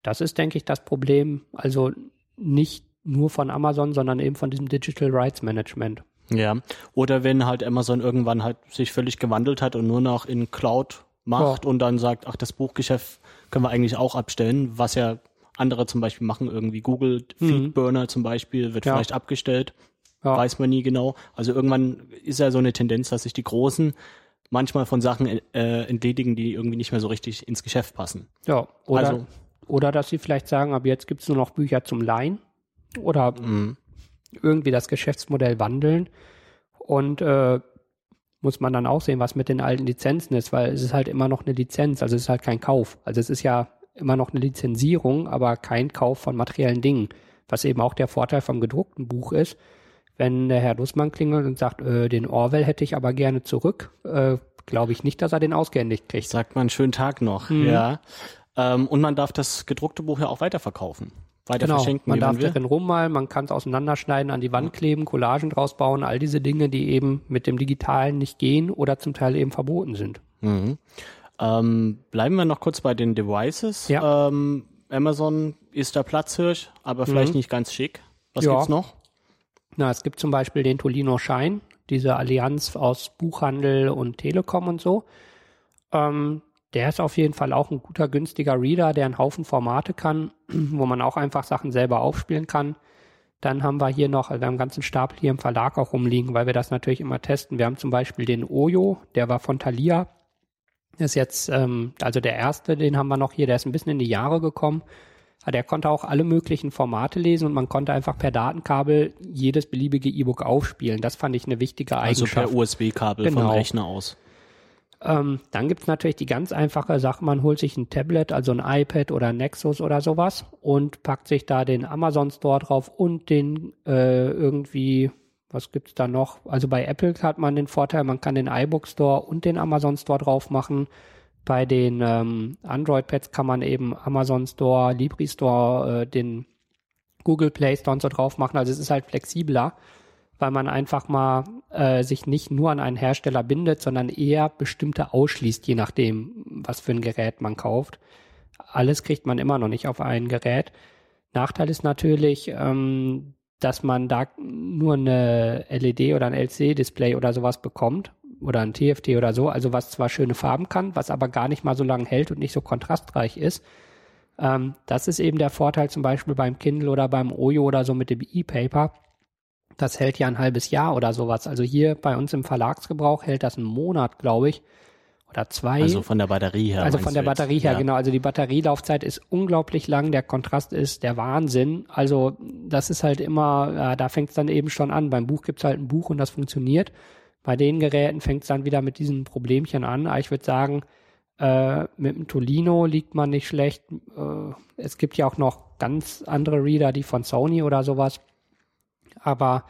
[SPEAKER 2] das ist, denke ich, das Problem. Also nicht nur von Amazon, sondern eben von diesem Digital Rights Management.
[SPEAKER 1] Ja. Oder wenn halt Amazon irgendwann halt sich völlig gewandelt hat und nur noch in Cloud macht und dann sagt, ach, das Buchgeschäft können wir eigentlich auch abstellen, was ja andere zum Beispiel machen, irgendwie Google Feedburner zum Beispiel wird
[SPEAKER 2] Ja.
[SPEAKER 1] vielleicht abgestellt,
[SPEAKER 2] Ja.
[SPEAKER 1] weiß man nie genau. Also irgendwann ist ja so eine Tendenz, dass sich die Großen manchmal von Sachen äh, entledigen, die irgendwie nicht mehr so richtig ins Geschäft passen.
[SPEAKER 2] Ja, oder,
[SPEAKER 1] Also-
[SPEAKER 2] oder dass sie vielleicht sagen, ab jetzt gibt's nur noch Bücher zum Leihen oder irgendwie das Geschäftsmodell wandeln und äh, muss man dann auch sehen, was mit den alten Lizenzen ist, weil es ist halt immer noch eine Lizenz, also es ist halt kein Kauf. Also es ist ja immer noch eine Lizenzierung, aber kein Kauf von materiellen Dingen, was eben auch der Vorteil vom gedruckten Buch ist. Wenn der Herr Dussmann klingelt und sagt, äh, den Orwell hätte ich aber gerne zurück, äh, glaube ich nicht, dass er den ausgehändigt kriegt.
[SPEAKER 1] Sagt man schönen Tag noch,
[SPEAKER 2] Mhm.
[SPEAKER 1] ja. Ähm, und man darf das gedruckte Buch ja auch weiterverkaufen, weiter
[SPEAKER 2] Genau,
[SPEAKER 1] verschenken,
[SPEAKER 2] man darf darin rummalen, man kann es auseinanderschneiden, an die Wand kleben, Collagen draus bauen, all diese Dinge, die eben mit dem Digitalen nicht gehen oder zum Teil eben verboten sind.
[SPEAKER 1] Mhm. Ähm, bleiben wir noch kurz bei den Devices.
[SPEAKER 2] Ja.
[SPEAKER 1] Ähm, Amazon ist der Platzhirsch, aber vielleicht nicht ganz schick. Was
[SPEAKER 2] Ja.
[SPEAKER 1] gibt's noch?
[SPEAKER 2] Na, es gibt zum Beispiel den Tolino Shine, diese Allianz aus Buchhandel und Telekom und so. Ähm, der ist auf jeden Fall auch ein guter, günstiger Reader, der einen Haufen Formate kann, wo man auch einfach Sachen selber aufspielen kann. Dann haben wir hier noch, also wir haben einen ganzen Stapel hier im Verlag auch rumliegen, weil wir das natürlich immer testen. Wir haben zum Beispiel den Oyo, der war von Thalia. Ist jetzt, ähm, also der erste, den haben wir noch hier, der ist ein bisschen in die Jahre gekommen. Aber Der konnte auch alle möglichen Formate lesen und man konnte einfach per Datenkabel jedes beliebige E-Book aufspielen. Das fand ich eine wichtige
[SPEAKER 1] Also
[SPEAKER 2] Eigenschaft.
[SPEAKER 1] per USB-Kabel vom
[SPEAKER 2] Genau.
[SPEAKER 1] Rechner aus.
[SPEAKER 2] Ähm, dann gibt's natürlich die ganz einfache Sache, man holt sich ein Tablet, also ein iPad oder ein Nexus oder sowas und packt sich da den Amazon Store drauf und den äh, irgendwie, was gibt's da noch? Also bei Apple hat man den Vorteil, man kann den iBook Store und den Amazon Store drauf machen. Bei den ähm, Android-Pads kann man eben Amazon Store, Libri Store, äh, den Google Play Store und so drauf machen. Also es ist halt flexibler weil man einfach mal äh, sich nicht nur an einen Hersteller bindet, sondern eher bestimmte ausschließt, je nachdem, was für ein Gerät man kauft. Alles kriegt man immer noch nicht auf ein Gerät. Nachteil ist natürlich, ähm, dass man da nur eine LED oder ein LCD-Display oder sowas bekommt oder ein TFT oder so, also was zwar schöne Farben kann, was aber gar nicht mal so lange hält und nicht so kontrastreich ist. Ähm, das ist eben der Vorteil zum Beispiel beim Kindle oder beim Oyo oder so mit dem E-Paper das hält ja ein halbes Jahr oder sowas. Also hier bei uns im Verlagsgebrauch hält das einen Monat, glaube ich, oder zwei.
[SPEAKER 1] Also von der Batterie her.
[SPEAKER 2] Also von der
[SPEAKER 1] jetzt?
[SPEAKER 2] Batterie her,
[SPEAKER 1] ja.
[SPEAKER 2] genau. Also die Batterielaufzeit ist unglaublich lang, der Kontrast ist der Wahnsinn. Also das ist halt immer, ja, da fängt es dann eben schon an. Beim Buch gibt's halt ein Buch und das funktioniert. Bei den Geräten fängt es dann wieder mit diesen Problemchen an. Aber ich würde sagen, äh, mit dem Tolino liegt man nicht schlecht. Äh, es gibt ja auch noch ganz andere Reader, die von Sony oder sowas. Aber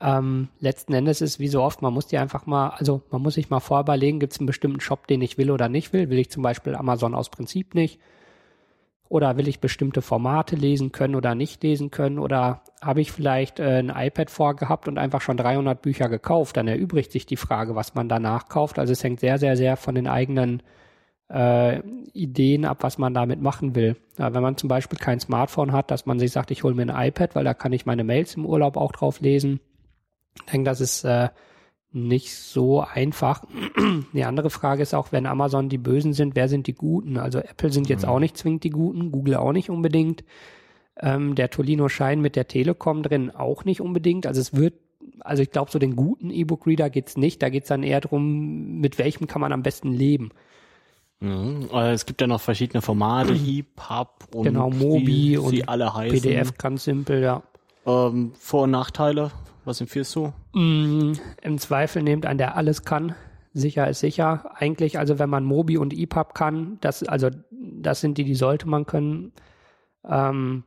[SPEAKER 2] ähm, letzten Endes ist wie so oft, man muss die einfach mal, also man muss sich mal vorüberlegen, gibt es einen bestimmten Shop, den ich will oder nicht will. Will ich zum Beispiel Amazon aus Prinzip nicht? Oder will ich bestimmte Formate lesen können oder nicht lesen können? Oder habe ich vielleicht äh, ein iPad vorgehabt und einfach schon 300 Bücher gekauft? Dann erübrigt sich die Frage, was man danach kauft. Also es hängt sehr, sehr, sehr von den eigenen äh, Ideen ab, was man damit machen will. Ja, wenn man zum Beispiel kein Smartphone hat, dass man sich sagt, ich hole mir ein iPad, weil da kann ich meine Mails im Urlaub auch drauf lesen. Ich denke, das ist äh, nicht so einfach. Die andere Frage ist auch, wenn Amazon die Bösen sind, wer sind die Guten? Also Apple sind jetzt auch nicht zwingend die Guten, Google auch nicht unbedingt. Ähm, der Tolino Schein mit der Telekom drin auch nicht unbedingt. Also es wird Also ich glaube, so den guten E-Book-Reader geht's nicht. Da geht's dann eher darum, mit welchem kann man am besten leben.
[SPEAKER 1] Mhm. Äh, Es gibt ja noch verschiedene Formate, EPUB und
[SPEAKER 2] Genau, Mobi
[SPEAKER 1] wie
[SPEAKER 2] und
[SPEAKER 1] sie alle heißen.
[SPEAKER 2] PDF ganz simpel, ja.
[SPEAKER 1] Ähm, Vor- und Nachteile, was empfiehlst du?
[SPEAKER 2] Mm, Im Zweifel nehmt einen, der alles kann. Sicher ist sicher. Eigentlich, also wenn man Mobi und EPUB kann, das, also das sind die, die sollte man können. Ähm,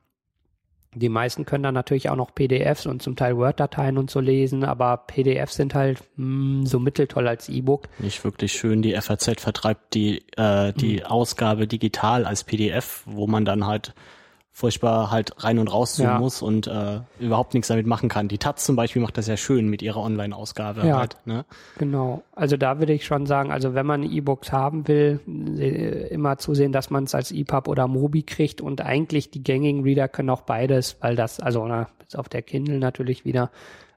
[SPEAKER 2] die meisten können dann natürlich auch noch PDFs und zum Teil Word-Dateien und so lesen, aber PDFs sind halt mh, so mitteltoll als E-Book.
[SPEAKER 1] Nicht wirklich schön. Die FAZ vertreibt die, äh, die
[SPEAKER 2] Mhm.
[SPEAKER 1] Ausgabe digital als PDF, wo man dann halt furchtbar halt rein und raus zoomen
[SPEAKER 2] Ja.
[SPEAKER 1] muss und äh, überhaupt nichts damit machen kann. Die Taz zum Beispiel macht das ja schön mit ihrer Online-Ausgabe
[SPEAKER 2] Ja.
[SPEAKER 1] halt. Ne?
[SPEAKER 2] Genau. Also da würde ich schon sagen, also wenn man E-Books haben will, immer zusehen, dass man es als EPUB oder Mobi kriegt und eigentlich die gängigen Reader können auch beides, weil das, also na, bis auf der Kindle natürlich wieder,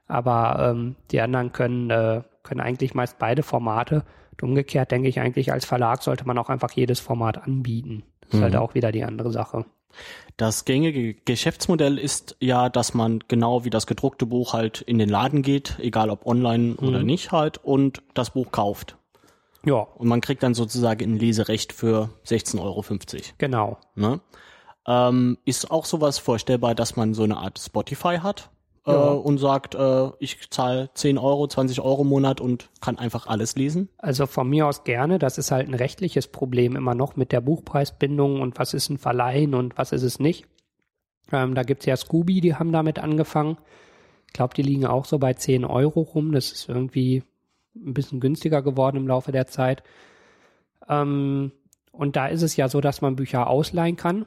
[SPEAKER 2] aber ähm, die anderen können, äh, können eigentlich meist beide Formate. Und umgekehrt denke ich eigentlich, als Verlag sollte man auch einfach jedes Format anbieten. Das ist halt
[SPEAKER 1] Mhm.
[SPEAKER 2] auch wieder die andere Sache.
[SPEAKER 1] Das gängige Geschäftsmodell ist ja, dass man genau wie das gedruckte Buch halt in den Laden geht, egal ob online oder nicht halt, und das Buch kauft.
[SPEAKER 2] Ja,
[SPEAKER 1] Und man kriegt dann sozusagen ein Leserecht für 16,50 Euro.
[SPEAKER 2] genau.
[SPEAKER 1] Ne? Ähm, ist auch sowas vorstellbar, dass man so eine Art Spotify hat äh,
[SPEAKER 2] Ja.
[SPEAKER 1] und sagt, äh, ich zahle 10 Euro, 20 Euro im Monat und kann einfach alles lesen?
[SPEAKER 2] Also von mir aus gerne. Das ist halt ein rechtliches Problem immer noch mit der Buchpreisbindung und was ist ein Verleihen und was ist es nicht. Ähm, da gibt's ja Scooby, die haben damit angefangen. Ich glaube, die liegen auch so bei 10 Euro rum. Das ist irgendwie ein bisschen günstiger geworden im Laufe der Zeit. Ähm, und da ist es ja so, dass man Bücher ausleihen kann.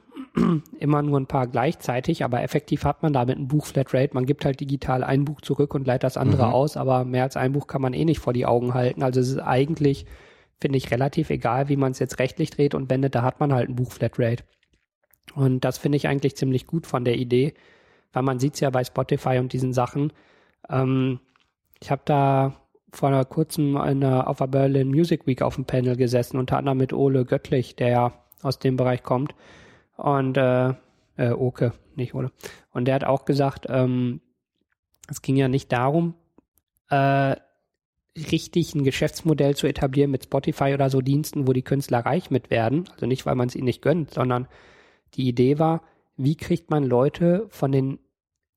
[SPEAKER 2] Immer nur ein paar gleichzeitig, aber effektiv hat man damit ein Buch Flatrate. Man gibt halt digital ein Buch zurück und leiht das andere
[SPEAKER 1] Mhm.
[SPEAKER 2] aus, aber mehr als ein Buch kann man eh nicht vor die Augen halten. Also es ist eigentlich, finde ich, relativ egal, wie man es jetzt rechtlich dreht und wendet, da hat man halt ein Buch Flatrate. Und das finde ich eigentlich ziemlich gut von der Idee, weil man sieht es ja bei Spotify und diesen Sachen. Ähm, ich habe da vor kurzem eine, auf der Berlin Music Week auf dem Panel gesessen, unter anderem mit Ole Göttlich, der ja aus dem Bereich kommt. Und äh, äh, Oke, nicht Ole. Und der hat auch gesagt, ähm, es ging ja nicht darum, äh, richtig ein Geschäftsmodell zu etablieren mit Spotify oder so Diensten, wo die Künstler reich mit werden. Also nicht, weil man es ihnen nicht gönnt, sondern die Idee war, wie kriegt man Leute von den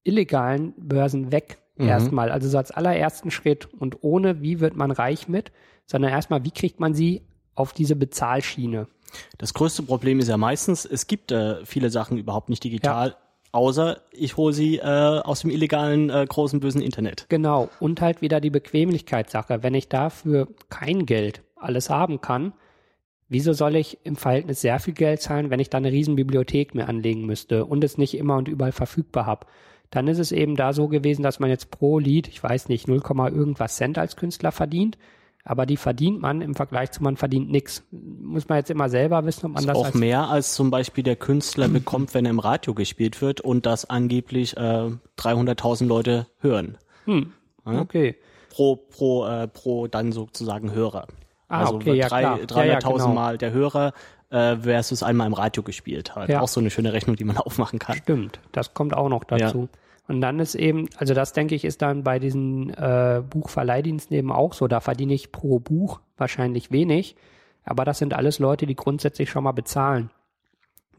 [SPEAKER 2] illegalen Börsen weg
[SPEAKER 1] Mhm.
[SPEAKER 2] erstmal. Also so als allerersten Schritt und ohne, wie wird man reich mit, sondern erstmal, wie kriegt man sie auf diese Bezahlschiene.
[SPEAKER 1] Das größte Problem ist ja meistens, es gibt äh, viele Sachen überhaupt nicht digital, außer ich hole sie äh, aus dem illegalen äh, großen bösen Internet.
[SPEAKER 2] Genau. Und halt wieder die Bequemlichkeitssache. Wenn ich dafür kein Geld alles haben kann, wieso soll ich im Verhältnis sehr viel Geld zahlen, wenn ich da eine riesen Bibliothek mir anlegen müsste und es nicht immer und überall verfügbar habe? Dann ist es eben da so gewesen, dass man jetzt pro Lied, ich weiß nicht, 0, irgendwas Cent als Künstler verdient. Aber die verdient man im Vergleich zu man verdient nix. Muss man jetzt immer selber wissen, ob man
[SPEAKER 1] Das
[SPEAKER 2] das
[SPEAKER 1] ist auch
[SPEAKER 2] als
[SPEAKER 1] mehr als zum Beispiel der Künstler bekommt, wenn er im Radio gespielt wird und das angeblich äh, 300.000 Leute hören.
[SPEAKER 2] Hm, okay.
[SPEAKER 1] Pro, pro, äh, pro dann sozusagen Hörer.
[SPEAKER 2] Ah,
[SPEAKER 1] also
[SPEAKER 2] okay, ja,
[SPEAKER 1] drei-
[SPEAKER 2] klar.
[SPEAKER 1] 300.000
[SPEAKER 2] Ja, ja, genau.
[SPEAKER 1] Mal der Hörer äh, versus einmal im Radio gespielt halt.
[SPEAKER 2] Ja.
[SPEAKER 1] Auch so eine schöne Rechnung, die man aufmachen kann.
[SPEAKER 2] Stimmt, das kommt auch noch dazu. Und dann ist eben, also das denke ich, ist dann bei diesen äh, Buchverleihdiensten eben auch so. Da verdiene ich pro Buch wahrscheinlich wenig, aber das sind alles Leute, die grundsätzlich schon mal bezahlen.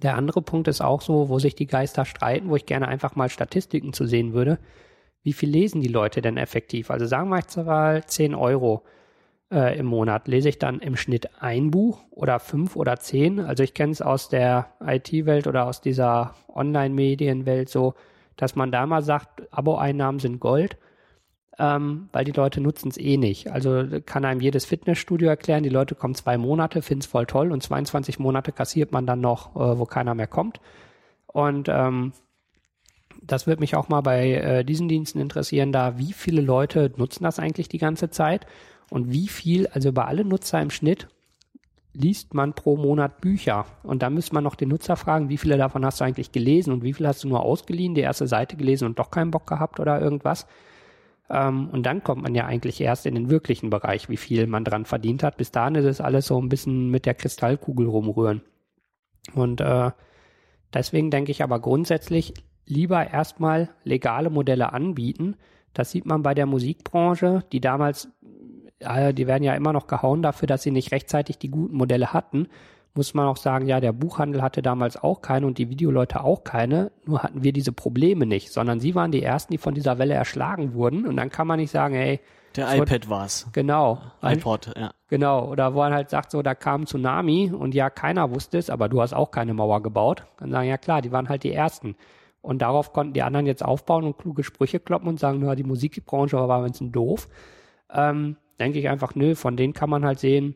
[SPEAKER 2] Der andere Punkt ist auch so, wo sich die Geister streiten, wo ich gerne einfach mal Statistiken zu sehen würde. Wie viel lesen die Leute denn effektiv? Also sagen wir jetzt mal 10 Euro äh, im Monat. Lese ich dann im Schnitt ein Buch oder fünf oder zehn? Also ich kenne es aus der IT-Welt oder aus dieser Online-Medienwelt so, dass man da mal sagt, Abo-Einnahmen sind Gold, ähm, weil die Leute nutzen es eh nicht. Also kann einem jedes Fitnessstudio erklären, die Leute kommen zwei Monate, finden es voll toll und 22 Monate kassiert man dann noch, äh, wo keiner mehr kommt. Und ähm, das würde mich auch mal bei äh, diesen Diensten interessieren, da wie viele Leute nutzen das eigentlich die ganze Zeit und wie viel, also über alle Nutzer im Schnitt, liest man pro Monat Bücher. Und dann müsste man noch den Nutzer fragen, wie viele davon hast du eigentlich gelesen und wie viel hast du nur ausgeliehen, die erste Seite gelesen und doch keinen Bock gehabt oder irgendwas. Ähm, und dann kommt man ja eigentlich erst in den wirklichen Bereich, wie viel man dran verdient hat. Bis dahin ist es alles so ein bisschen mit der Kristallkugel rumrühren. Und äh, deswegen denke ich aber grundsätzlich lieber erstmal legale Modelle anbieten, Das sieht man bei der Musikbranche, die damals, die werden ja immer noch gehauen dafür, dass sie nicht rechtzeitig die guten Modelle hatten. Muss man auch sagen, ja, der Buchhandel hatte damals auch keine und die Videoleute auch keine. Nur hatten wir diese Probleme nicht, sondern sie waren die ersten, die von dieser Welle erschlagen wurden. Und dann kann man nicht sagen, hey,
[SPEAKER 1] der iPad war's.
[SPEAKER 2] Genau.
[SPEAKER 1] iPod, ja.
[SPEAKER 2] Genau. Oder wo man halt sagt, so, da kam ein Tsunami und ja, keiner wusste es, aber du hast auch keine Mauer gebaut. Dann sagen, ja klar, die waren halt die Ersten. Und darauf konnten die anderen jetzt aufbauen und kluge Sprüche kloppen und sagen, ja, die Musikbranche war ein bisschen doof. Ähm, denke ich einfach, nö, von denen kann man halt sehen,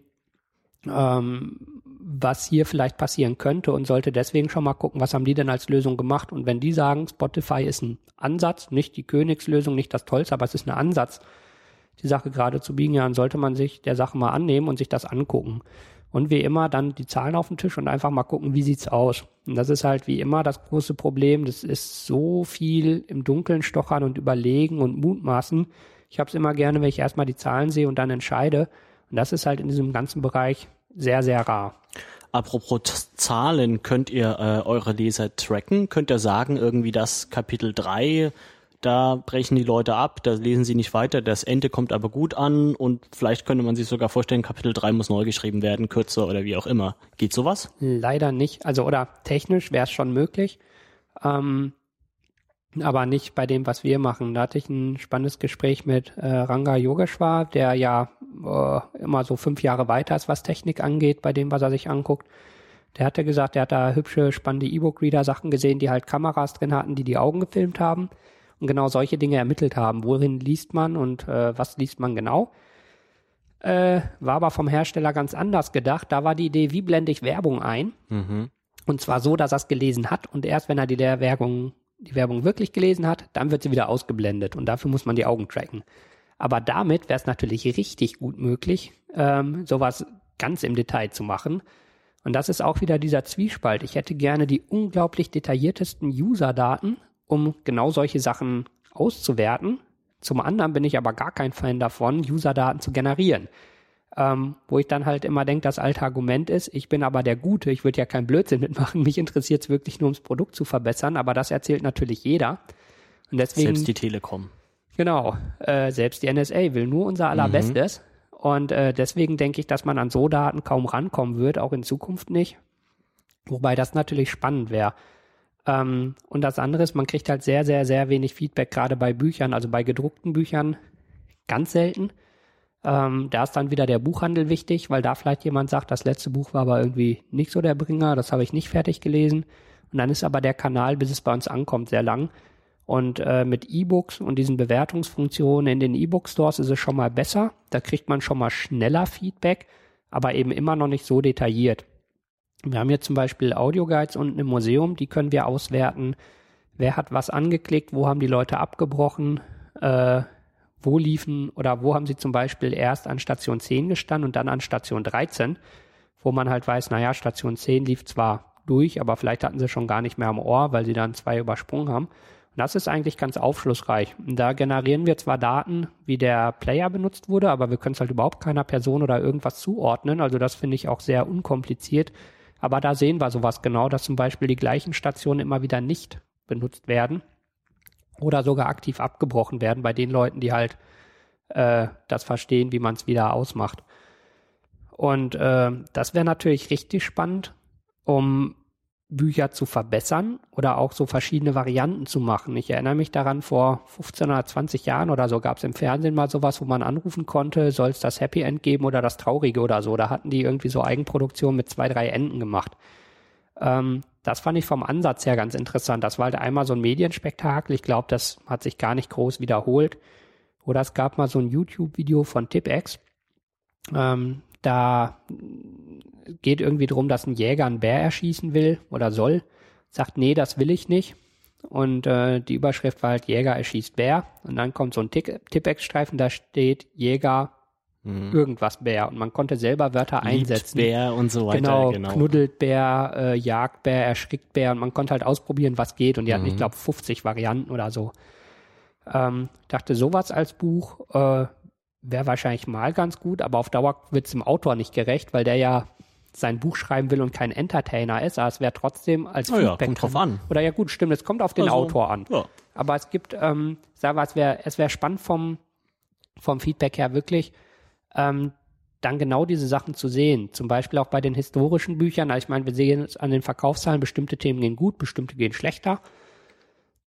[SPEAKER 2] ähm, was hier vielleicht passieren könnte und sollte deswegen schon mal gucken, was haben die denn als Lösung gemacht. Und wenn die sagen, Spotify ist ein Ansatz, nicht die Königslösung, nicht das Tollste, aber es ist ein Ansatz, die Sache gerade zu biegen, ja, dann sollte man sich der Sache mal annehmen und sich das angucken. Und wie immer dann die Zahlen auf den Tisch und einfach mal gucken, wie sieht's aus. Und das ist halt wie immer das große Problem. Das ist so viel im Dunkeln stochern und überlegen und mutmaßen. Ich habe es immer gerne, wenn ich erstmal die Zahlen sehe und dann entscheide. Und das ist halt in diesem ganzen Bereich sehr, sehr rar.
[SPEAKER 1] Apropos Zahlen, könnt ihr äh, eure Leser tracken? Könnt ihr sagen, irgendwie das Kapitel 3 da brechen die Leute ab, da lesen sie nicht weiter, das Ende kommt aber gut an und vielleicht könnte man sich sogar vorstellen, Kapitel 3 muss neu geschrieben werden, kürzer oder wie auch immer. Geht sowas?
[SPEAKER 2] Leider nicht. Also oder technisch wäre es schon möglich, ähm, aber nicht bei dem, was wir machen. Da hatte ich ein spannendes Gespräch mit äh, Ranga Yogeshwar, der ja äh, immer so fünf Jahre weiter ist, was Technik angeht, bei dem, was er sich anguckt. Der hatte gesagt, er hat da hübsche, spannende E-Book-Reader-Sachen gesehen, die halt Kameras drin hatten, die die Augen gefilmt haben und genau solche Dinge ermittelt haben. Worin liest man und äh, was liest man genau? Äh, war aber vom Hersteller ganz anders gedacht. Da war die Idee, wie blende ich Werbung ein? Mhm. Und zwar so, dass er es gelesen hat und erst wenn er die Werbung, die Werbung wirklich gelesen hat, dann wird sie wieder ausgeblendet und dafür muss man die Augen tracken. Aber damit wäre es natürlich richtig gut möglich, ähm, sowas ganz im Detail zu machen. Und das ist auch wieder dieser Zwiespalt. Ich hätte gerne die unglaublich detailliertesten User-Daten um genau solche Sachen auszuwerten. Zum anderen bin ich aber gar kein Fan davon, User-Daten zu generieren. Ähm, wo ich dann halt immer denke, das alte Argument ist, ich bin aber der Gute, ich würde ja keinen Blödsinn mitmachen, mich interessiert es wirklich nur ums Produkt zu verbessern, aber das erzählt natürlich jeder.
[SPEAKER 1] Und deswegen, selbst die Telekom.
[SPEAKER 2] Genau, äh, selbst die NSA will nur unser allerbestes. Mhm. Und äh, deswegen denke ich, dass man an so Daten kaum rankommen wird, auch in Zukunft nicht. Wobei das natürlich spannend wäre. Ähm, und das andere ist, man kriegt halt sehr, sehr, sehr wenig Feedback, gerade bei Büchern, also bei gedruckten Büchern ganz selten. Ähm, da ist dann wieder der Buchhandel wichtig, weil da vielleicht jemand sagt, das letzte Buch war aber irgendwie nicht so der Bringer, das habe ich nicht fertig gelesen. Und dann ist aber der Kanal, bis es bei uns ankommt, sehr lang. Und äh, mit E-Books und diesen Bewertungsfunktionen in den E-Book-Stores ist es schon mal besser. Da kriegt man schon mal schneller Feedback, aber eben immer noch nicht so detailliert. Wir haben hier zum Beispiel Audioguides unten im Museum, die können wir auswerten. Wer hat was angeklickt, wo haben die Leute abgebrochen, äh, wo liefen oder wo haben sie zum Beispiel erst an Station 10 gestanden und dann an Station 13, wo man halt weiß, naja, Station 10 lief zwar durch, aber vielleicht hatten sie schon gar nicht mehr am Ohr, weil sie dann zwei übersprungen haben. Und das ist eigentlich ganz aufschlussreich. Und da generieren wir zwar Daten, wie der Player benutzt wurde, aber wir können es halt überhaupt keiner Person oder irgendwas zuordnen. Also das finde ich auch sehr unkompliziert aber da sehen wir sowas genau, dass zum Beispiel die gleichen Stationen immer wieder nicht benutzt werden oder sogar aktiv abgebrochen werden bei den Leuten, die halt äh, das verstehen, wie man es wieder ausmacht. Und äh, das wäre natürlich richtig spannend, um Bücher zu verbessern oder auch so verschiedene Varianten zu machen. Ich erinnere mich daran, vor 15 oder 20 Jahren oder so gab es im Fernsehen mal sowas, wo man anrufen konnte, soll es das Happy End geben oder das Traurige oder so. Da hatten die irgendwie so Eigenproduktion mit zwei, drei Enden gemacht. Ähm, das fand ich vom Ansatz her ganz interessant. Das war halt einmal so ein Medienspektakel. Ich glaube, das hat sich gar nicht groß wiederholt. Oder es gab mal so ein YouTube-Video von Tipex. Ähm, da geht irgendwie darum, dass ein Jäger einen Bär erschießen will oder soll. Sagt, nee, das will ich nicht. Und äh, die Überschrift war halt Jäger erschießt Bär. Und dann kommt so ein Tippex-Streifen, da steht Jäger mhm. irgendwas Bär. Und man konnte selber Wörter Liebt einsetzen.
[SPEAKER 1] Bär und so weiter.
[SPEAKER 2] Genau, genau. knuddelt Bär, äh, jagt Bär, erschrickt Bär. Und man konnte halt ausprobieren, was geht. Und die mhm. hatten, ich glaube, 50 Varianten oder so. Ähm, dachte, sowas als Buch äh, wäre wahrscheinlich mal ganz gut, aber auf Dauer wird es dem Autor nicht gerecht, weil der ja sein Buch schreiben will und kein Entertainer ist, aber es wäre trotzdem als
[SPEAKER 1] Oh ja,
[SPEAKER 2] Feedback
[SPEAKER 1] kommt drauf an.
[SPEAKER 2] Oder ja gut, stimmt, es kommt auf den
[SPEAKER 1] Also,
[SPEAKER 2] Autor an.
[SPEAKER 1] ja.
[SPEAKER 2] Aber es gibt, ähm, sag mal, es wäre es wär spannend vom, vom Feedback her wirklich, ähm, dann genau diese Sachen zu sehen. Zum Beispiel auch bei den historischen Büchern. Also ich meine, wir sehen es an den Verkaufszahlen, bestimmte Themen gehen gut, bestimmte gehen schlechter.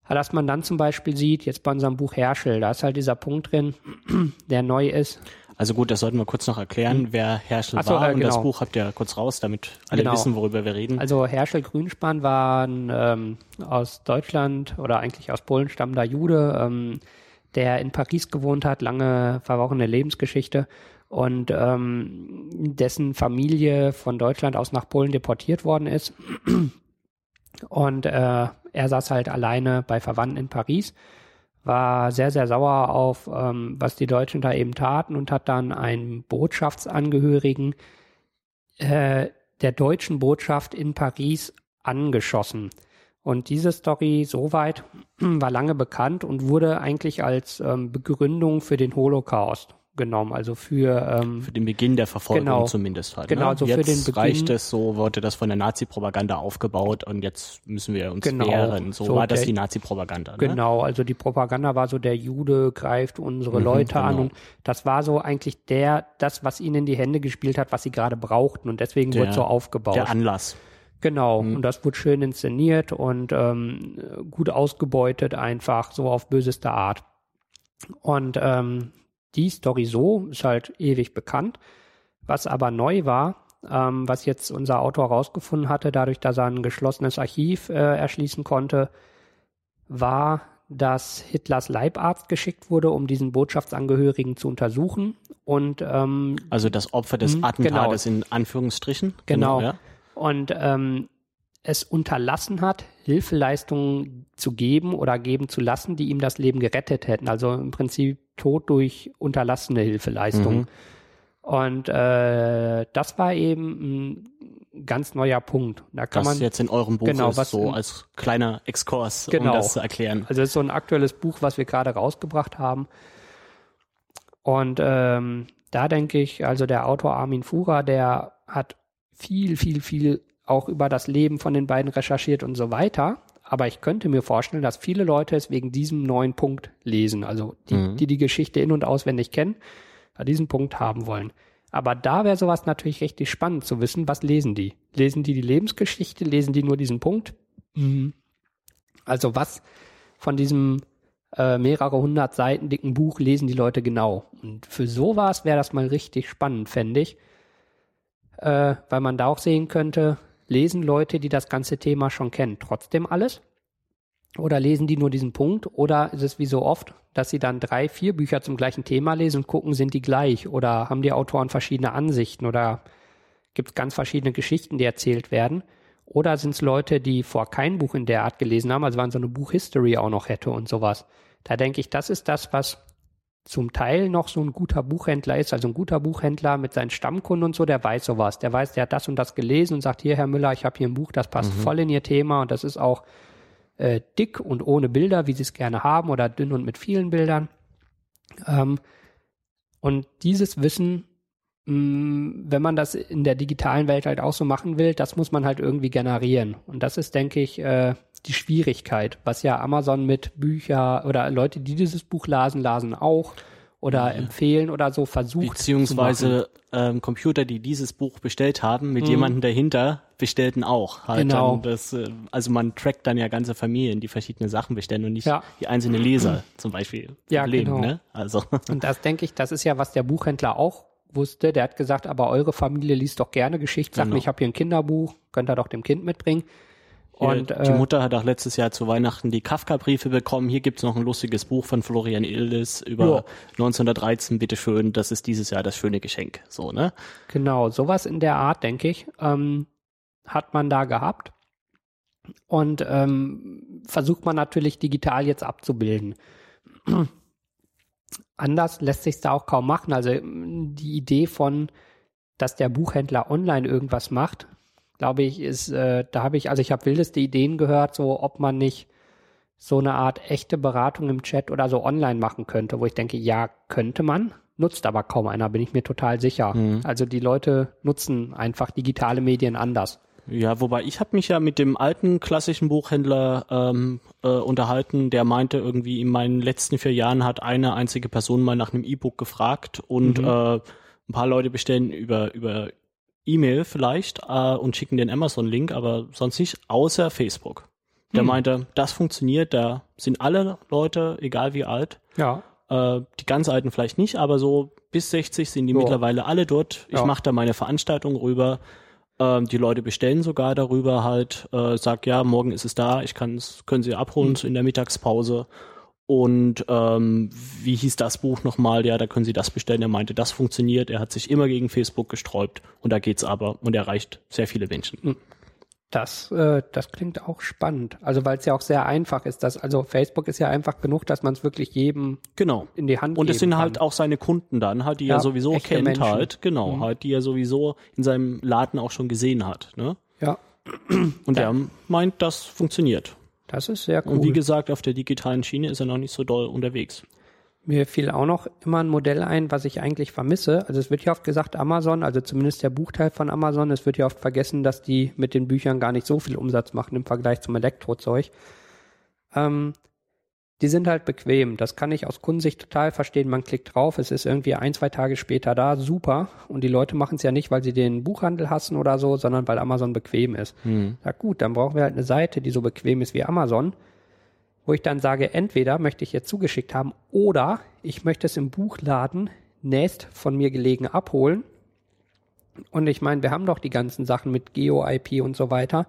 [SPEAKER 2] Aber Dass man dann zum Beispiel sieht, jetzt bei unserem Buch Herschel, da ist halt dieser Punkt drin, der neu ist.
[SPEAKER 1] Also gut, das sollten wir kurz noch erklären, wer Herschel
[SPEAKER 2] so,
[SPEAKER 1] war.
[SPEAKER 2] äh,
[SPEAKER 1] Und das
[SPEAKER 2] genau.
[SPEAKER 1] Buch habt ihr kurz raus, damit alle
[SPEAKER 2] Genau.
[SPEAKER 1] wissen, worüber wir reden.
[SPEAKER 2] Also Herschel Grünspan war ein ähm, aus Deutschland oder eigentlich aus Polen stammender Jude, ähm, der in Paris gewohnt hat, lange verworrene Lebensgeschichte und ähm, dessen Familie von Deutschland aus nach Polen deportiert worden ist. Und äh, er saß halt alleine bei Verwandten in Paris, war sehr, sehr sauer auf, ähm, was die Deutschen da eben taten und hat dann einen Botschaftsangehörigen äh, der deutschen Botschaft in Paris angeschossen. Und diese Story soweit war lange bekannt und wurde eigentlich als ähm, Begründung für den Holocaust genommen, also für ähm,
[SPEAKER 1] Für den Beginn der Verfolgung
[SPEAKER 2] Genau.
[SPEAKER 1] zumindest halt.
[SPEAKER 2] Genau,
[SPEAKER 1] ne?
[SPEAKER 2] so für
[SPEAKER 1] jetzt
[SPEAKER 2] den Beginn-
[SPEAKER 1] reicht es so, wurde das von der Nazi-Propaganda aufgebaut und jetzt müssen wir uns
[SPEAKER 2] Genau.
[SPEAKER 1] wehren. So,
[SPEAKER 2] So
[SPEAKER 1] war das
[SPEAKER 2] der-
[SPEAKER 1] die Nazi-Propaganda. Ne?
[SPEAKER 2] Genau, also die Propaganda war so, der Jude greift unsere
[SPEAKER 1] Mhm,
[SPEAKER 2] Leute an
[SPEAKER 1] genau.
[SPEAKER 2] und das war so eigentlich der, das, was ihnen in die Hände gespielt hat, was sie gerade brauchten und deswegen
[SPEAKER 1] Der-
[SPEAKER 2] wurde so aufgebaut.
[SPEAKER 1] Der Anlass.
[SPEAKER 2] Genau, und das wurde schön inszeniert und ähm, gut ausgebeutet, einfach so auf böseste Art. Und ähm, die Story so ist halt ewig bekannt. Was aber neu war, ähm, was jetzt unser Autor herausgefunden hatte, dadurch, dass er ein geschlossenes Archiv äh, erschließen konnte, war, dass Hitlers Leibarzt geschickt wurde, um diesen Botschaftsangehörigen zu untersuchen. Und ähm,
[SPEAKER 1] Also das Opfer des
[SPEAKER 2] Mhm,
[SPEAKER 1] Attentates in Anführungsstrichen.
[SPEAKER 2] Genau.
[SPEAKER 1] ja.
[SPEAKER 2] und ähm, es unterlassen hat, Hilfeleistungen zu geben oder geben zu lassen, die ihm das Leben gerettet hätten. Also im Prinzip Tod durch unterlassene Hilfeleistung.
[SPEAKER 1] Mhm.
[SPEAKER 2] Und äh, das war eben ein ganz neuer Punkt. Da kann
[SPEAKER 1] Das
[SPEAKER 2] man
[SPEAKER 1] jetzt in eurem Buch
[SPEAKER 2] Genau,
[SPEAKER 1] ist,
[SPEAKER 2] was
[SPEAKER 1] so
[SPEAKER 2] in-
[SPEAKER 1] als kleiner Exkurs,
[SPEAKER 2] Genau.
[SPEAKER 1] um das zu erklären.
[SPEAKER 2] Also es ist so ein aktuelles Buch, was wir gerade rausgebracht haben. Und ähm, da denke ich, also der Autor Armin Fuhrer, der hat viel, viel, viel auch über das Leben von den beiden recherchiert und so weiter. Aber ich könnte mir vorstellen, dass viele Leute es wegen diesem neuen Punkt lesen, also die
[SPEAKER 1] Mhm.
[SPEAKER 2] die, die Geschichte in- und auswendig kennen, diesen Punkt haben wollen. Aber da wäre sowas natürlich richtig spannend zu wissen, was lesen die? Lesen die die Lebensgeschichte? Lesen die nur diesen Punkt? Mhm. Also was von diesem äh, mehrere hundert Seiten dicken Buch lesen die Leute genau? Und für sowas wäre das mal richtig spannend, fände ich. Äh, weil man da auch sehen könnte, lesen Leute, die das ganze Thema schon kennen, trotzdem alles? Oder lesen die nur diesen Punkt? Oder ist es wie so oft, dass sie dann drei, vier Bücher zum gleichen Thema lesen und gucken, sind die gleich? Oder haben die Autoren verschiedene Ansichten? Oder gibt es ganz verschiedene Geschichten, die erzählt werden? Oder sind es Leute, die vor kein Buch in der Art gelesen haben, also wann so eine Buchhistory auch noch hätte und sowas? Da denke ich, das ist das, was zum Teil noch so ein guter Buchhändler ist, also ein guter Buchhändler mit seinen Stammkunden und so, der weiß sowas. Der weiß, der hat das und das gelesen und sagt, hier, Herr Müller, ich habe hier ein Buch, das passt voll in Ihr Thema und das ist auch äh, dick und ohne Bilder, wie Sie es gerne haben, oder dünn und mit vielen Bildern. Ähm, und dieses Wissen, mh, wenn man das in der digitalen Welt halt auch so machen will, das muss man halt irgendwie generieren. Und das ist, denke ich, äh, die Schwierigkeit, was ja Amazon mit Bücher oder Leute, die dieses Buch lasen, lasen auch oder empfehlen oder so versucht.
[SPEAKER 1] Beziehungsweise ähm, Computer, die dieses Buch bestellt haben, mit jemandem dahinter bestellten auch. Halt
[SPEAKER 2] Mhm. Genau.
[SPEAKER 1] das, äh, also man trackt dann ja ganze Familien, die verschiedene Sachen bestellen und nicht
[SPEAKER 2] Ja.
[SPEAKER 1] die einzelnen Leser zum Beispiel.
[SPEAKER 2] Ja,
[SPEAKER 1] Problem,
[SPEAKER 2] genau.
[SPEAKER 1] ne? Also
[SPEAKER 2] Und das denke ich, das ist ja, was der Buchhändler auch wusste. Der hat gesagt, aber eure Familie liest doch gerne Geschichtssachen.
[SPEAKER 1] Genau.
[SPEAKER 2] Ich habe hier ein Kinderbuch, könnt ihr doch dem Kind mitbringen. Und
[SPEAKER 1] die
[SPEAKER 2] äh,
[SPEAKER 1] Mutter hat auch letztes Jahr zu Weihnachten die Kafka-Briefe bekommen. Hier gibt's noch ein lustiges Buch von Florian Illis über
[SPEAKER 2] Ja.
[SPEAKER 1] 1913, bitteschön, das ist dieses Jahr das schöne Geschenk. So, ne?
[SPEAKER 2] Genau, sowas in der Art, denke ich, ähm, hat man da gehabt. Und ähm, versucht man natürlich digital jetzt abzubilden. Anders lässt sich da auch kaum machen. Also die Idee von, dass der Buchhändler online irgendwas macht, glaube ich, ist, äh, da habe ich, also ich habe wildeste Ideen gehört, so ob man nicht so eine Art echte Beratung im Chat oder so online machen könnte, wo ich denke, ja, könnte man, nutzt aber kaum einer, bin ich mir total sicher.
[SPEAKER 1] Mhm.
[SPEAKER 2] Also die Leute nutzen einfach digitale Medien anders.
[SPEAKER 1] Ja, wobei ich habe mich ja mit dem alten klassischen Buchhändler ähm, äh, unterhalten, der meinte irgendwie in meinen letzten vier Jahren hat eine einzige Person mal nach einem E-Book gefragt und
[SPEAKER 2] Mhm.
[SPEAKER 1] äh, ein paar Leute bestellen über über E-Mail vielleicht äh, und schicken den Amazon-Link, aber sonst nicht, außer Facebook. Der
[SPEAKER 2] Hm.
[SPEAKER 1] meinte, das funktioniert, da sind alle Leute, egal wie alt,
[SPEAKER 2] Ja.
[SPEAKER 1] äh, die ganz Alten vielleicht nicht, aber so bis 60 sind die
[SPEAKER 2] Ja.
[SPEAKER 1] mittlerweile alle dort. Ich
[SPEAKER 2] Ja.
[SPEAKER 1] mache da meine Veranstaltung rüber. Ähm, die Leute bestellen sogar darüber halt, äh, sag ja, morgen ist es da, ich kann's, können Sie abholen so in der Mittagspause. Und ähm, wie hieß das Buch nochmal? Ja, da können Sie das bestellen. Er meinte, das funktioniert. Er hat sich immer gegen Facebook gesträubt und da geht's aber und erreicht sehr viele Menschen.
[SPEAKER 2] Das, äh, das klingt auch spannend. Also weil es ja auch sehr einfach ist. Dass, also Facebook ist ja einfach genug, dass man es wirklich jedem
[SPEAKER 1] Genau.
[SPEAKER 2] in die Hand
[SPEAKER 1] Und es sind halt
[SPEAKER 2] kann.
[SPEAKER 1] auch seine Kunden dann, halt, die
[SPEAKER 2] Ja,
[SPEAKER 1] er sowieso kennt
[SPEAKER 2] Menschen.
[SPEAKER 1] halt, genau,
[SPEAKER 2] Mhm.
[SPEAKER 1] halt, die er sowieso in seinem Laden auch schon gesehen hat, ne?
[SPEAKER 2] Ja,
[SPEAKER 1] Und der meint, das funktioniert.
[SPEAKER 2] Das ist sehr cool.
[SPEAKER 1] Und wie gesagt, auf der digitalen Schiene ist er noch nicht so doll unterwegs.
[SPEAKER 2] Mir fiel auch noch immer ein Modell ein, was ich eigentlich vermisse. Also es wird ja oft gesagt, Amazon, also zumindest der Buchteil von Amazon, es wird ja oft vergessen, dass die mit den Büchern gar nicht so viel Umsatz machen im Vergleich zum Elektrozeug. Ähm, die sind halt bequem. Das kann ich aus Kundensicht total verstehen. Man klickt drauf, es ist irgendwie ein, zwei Tage später da, super. Und die Leute machen es ja nicht, weil sie den Buchhandel hassen oder so, sondern weil Amazon bequem ist.
[SPEAKER 1] Hm.
[SPEAKER 2] Na gut, dann brauchen wir halt eine Seite, die so bequem ist wie Amazon, wo ich dann sage, entweder möchte ich jetzt zugeschickt haben oder ich möchte es im Buchladen nächst von mir gelegen abholen. Und ich meine, wir haben doch die ganzen Sachen mit Geo-IP und so weiter.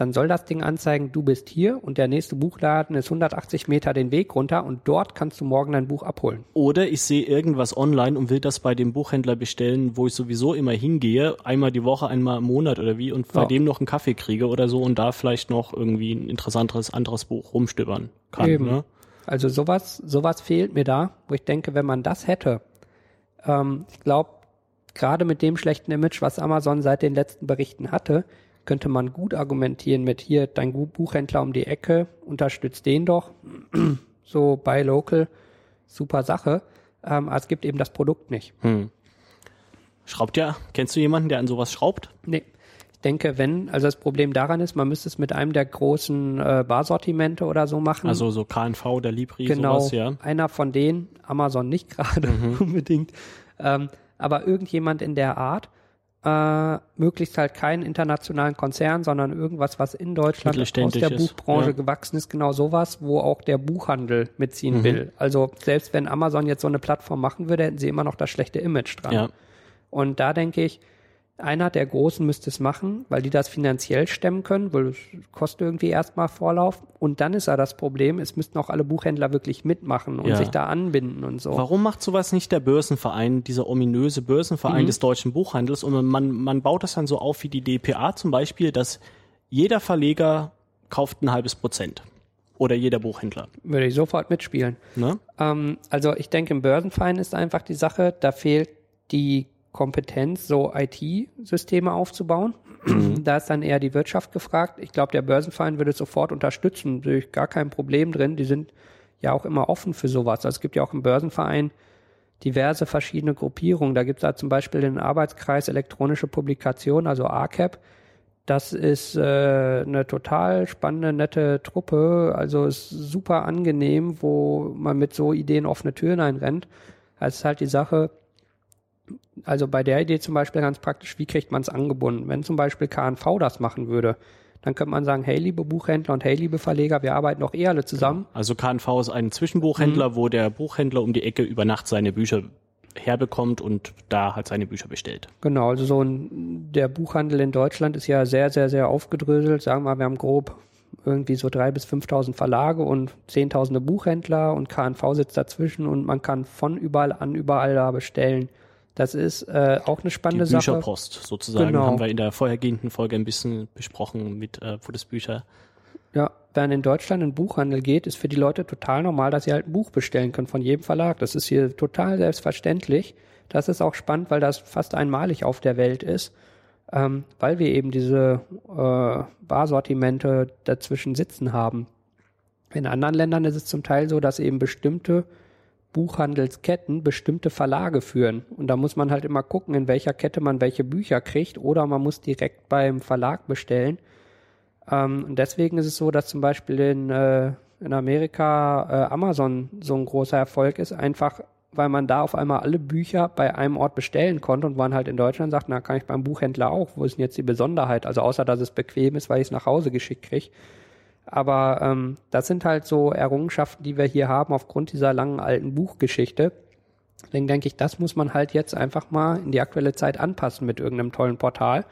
[SPEAKER 2] Dann soll das Ding anzeigen, du bist hier und der nächste Buchladen ist 180 Meter den Weg runter und dort kannst du morgen dein Buch abholen.
[SPEAKER 1] Oder ich sehe irgendwas online und will das bei dem Buchhändler bestellen, wo ich sowieso immer hingehe, einmal die Woche, einmal im Monat oder wie, und bei
[SPEAKER 2] Ja.
[SPEAKER 1] dem noch einen Kaffee kriege oder so und da vielleicht noch irgendwie ein interessanteres anderes Buch rumstöbern kann.
[SPEAKER 2] Eben.
[SPEAKER 1] Ne?
[SPEAKER 2] Also sowas, sowas fehlt mir da, wo ich denke, wenn man das hätte, ähm, ich glaube, gerade mit dem schlechten Image, was Amazon seit den letzten Berichten hatte, könnte man gut argumentieren mit hier, dein Buchhändler um die Ecke, unterstützt den doch. so bei Local, super Sache. Ähm, aber es gibt eben das Produkt nicht.
[SPEAKER 1] Hm. Schraubt ja, kennst du jemanden, der an sowas schraubt?
[SPEAKER 2] Nee. Ich denke, wenn, also das Problem daran ist, man müsste es mit einem der großen äh, Barsortimente oder so machen.
[SPEAKER 1] Also so KNV, der Libri,
[SPEAKER 2] genau,
[SPEAKER 1] sowas, ja.
[SPEAKER 2] einer von denen, Amazon nicht gerade unbedingt, ähm, aber irgendjemand in der Art, äh, möglichst halt keinen internationalen Konzern, sondern irgendwas, was in Deutschland aus der Buchbranche
[SPEAKER 1] ja.
[SPEAKER 2] gewachsen ist, genau sowas, wo auch der Buchhandel mitziehen
[SPEAKER 1] Mhm.
[SPEAKER 2] will. Also selbst wenn Amazon jetzt so eine Plattform machen würde, hätten sie immer noch das schlechte Image dran.
[SPEAKER 1] Ja.
[SPEAKER 2] Und da denke ich, einer der Großen müsste es machen, weil die das finanziell stemmen können, weil es kostet irgendwie erstmal Vorlauf. Und dann ist ja das Problem, es müssten auch alle Buchhändler wirklich mitmachen und
[SPEAKER 1] Ja.
[SPEAKER 2] sich da anbinden und so.
[SPEAKER 1] Warum macht sowas nicht der Börsenverein, dieser ominöse Börsenverein
[SPEAKER 2] Mhm.
[SPEAKER 1] des deutschen Buchhandels? Und man, man baut das dann so auf wie die DPA zum Beispiel, dass jeder Verleger kauft ein halbes Prozent. Oder jeder Buchhändler.
[SPEAKER 2] Würde ich sofort mitspielen.
[SPEAKER 1] Ne?
[SPEAKER 2] Ähm, also ich denke, im Börsenverein ist einfach die Sache, da fehlt die Kompetenz, so IT-Systeme aufzubauen. Da ist dann eher die Wirtschaft gefragt. Ich glaube, der Börsenverein würde es sofort unterstützen. Ich gar kein Problem drin. Die sind ja auch immer offen für sowas. Also es gibt ja auch im Börsenverein diverse verschiedene Gruppierungen. Da gibt es da zum Beispiel den Arbeitskreis elektronische Publikation, also ACAP. Das ist äh, eine total spannende, nette Truppe. Also ist super angenehm, wo man mit so Ideen offene Türen einrennt. Das ist halt die Sache, also bei der Idee zum Beispiel ganz praktisch, wie kriegt man es angebunden? Wenn zum Beispiel KNV das machen würde, dann könnte man sagen, hey liebe Buchhändler und hey liebe Verleger, wir arbeiten doch eh alle zusammen.
[SPEAKER 1] Also KNV ist ein Zwischenbuchhändler,
[SPEAKER 2] Mhm.
[SPEAKER 1] wo der Buchhändler um die Ecke über Nacht seine Bücher herbekommt und da halt seine Bücher bestellt.
[SPEAKER 2] Genau, also so ein, der Buchhandel in Deutschland ist ja sehr, sehr, sehr aufgedröselt. Sagen wir, mal, wir haben grob irgendwie so drei bis 5.000 Verlage und zehntausende Buchhändler und KNV sitzt dazwischen und man kann von überall an überall da bestellen. Das ist äh, auch eine
[SPEAKER 1] Die
[SPEAKER 2] spannende Sache.
[SPEAKER 1] Bücherpost sozusagen
[SPEAKER 2] Genau.
[SPEAKER 1] haben wir in der vorhergehenden Folge ein bisschen besprochen mit äh, wo das Bücher.
[SPEAKER 2] Ja, wenn in Deutschland ein Buchhandel geht, ist für die Leute total normal, dass sie halt ein Buch bestellen können von jedem Verlag. Das ist hier total selbstverständlich. Das ist auch spannend, weil das fast einmalig auf der Welt ist, ähm, weil wir eben diese äh, Barsortimente dazwischen sitzen haben. In anderen Ländern ist es zum Teil so, dass eben bestimmte Buchhandelsketten bestimmte Verlage führen. Und da muss man halt immer gucken, in welcher Kette man welche Bücher kriegt oder man muss direkt beim Verlag bestellen. Ähm, und deswegen ist es so, dass zum Beispiel in, äh, in Amerika äh, Amazon so ein großer Erfolg ist, einfach weil man da auf einmal alle Bücher bei einem Ort bestellen konnte und man halt in Deutschland sagt, na kann ich beim Buchhändler auch. Wo ist denn jetzt die Besonderheit? Also außer, dass es bequem ist, weil ich es nach Hause geschickt kriege. Aber ähm, das sind halt so Errungenschaften, die wir hier haben aufgrund dieser langen alten Buchgeschichte. Deswegen denke ich, das muss man halt jetzt einfach mal in die aktuelle Zeit anpassen mit irgendeinem tollen Portal.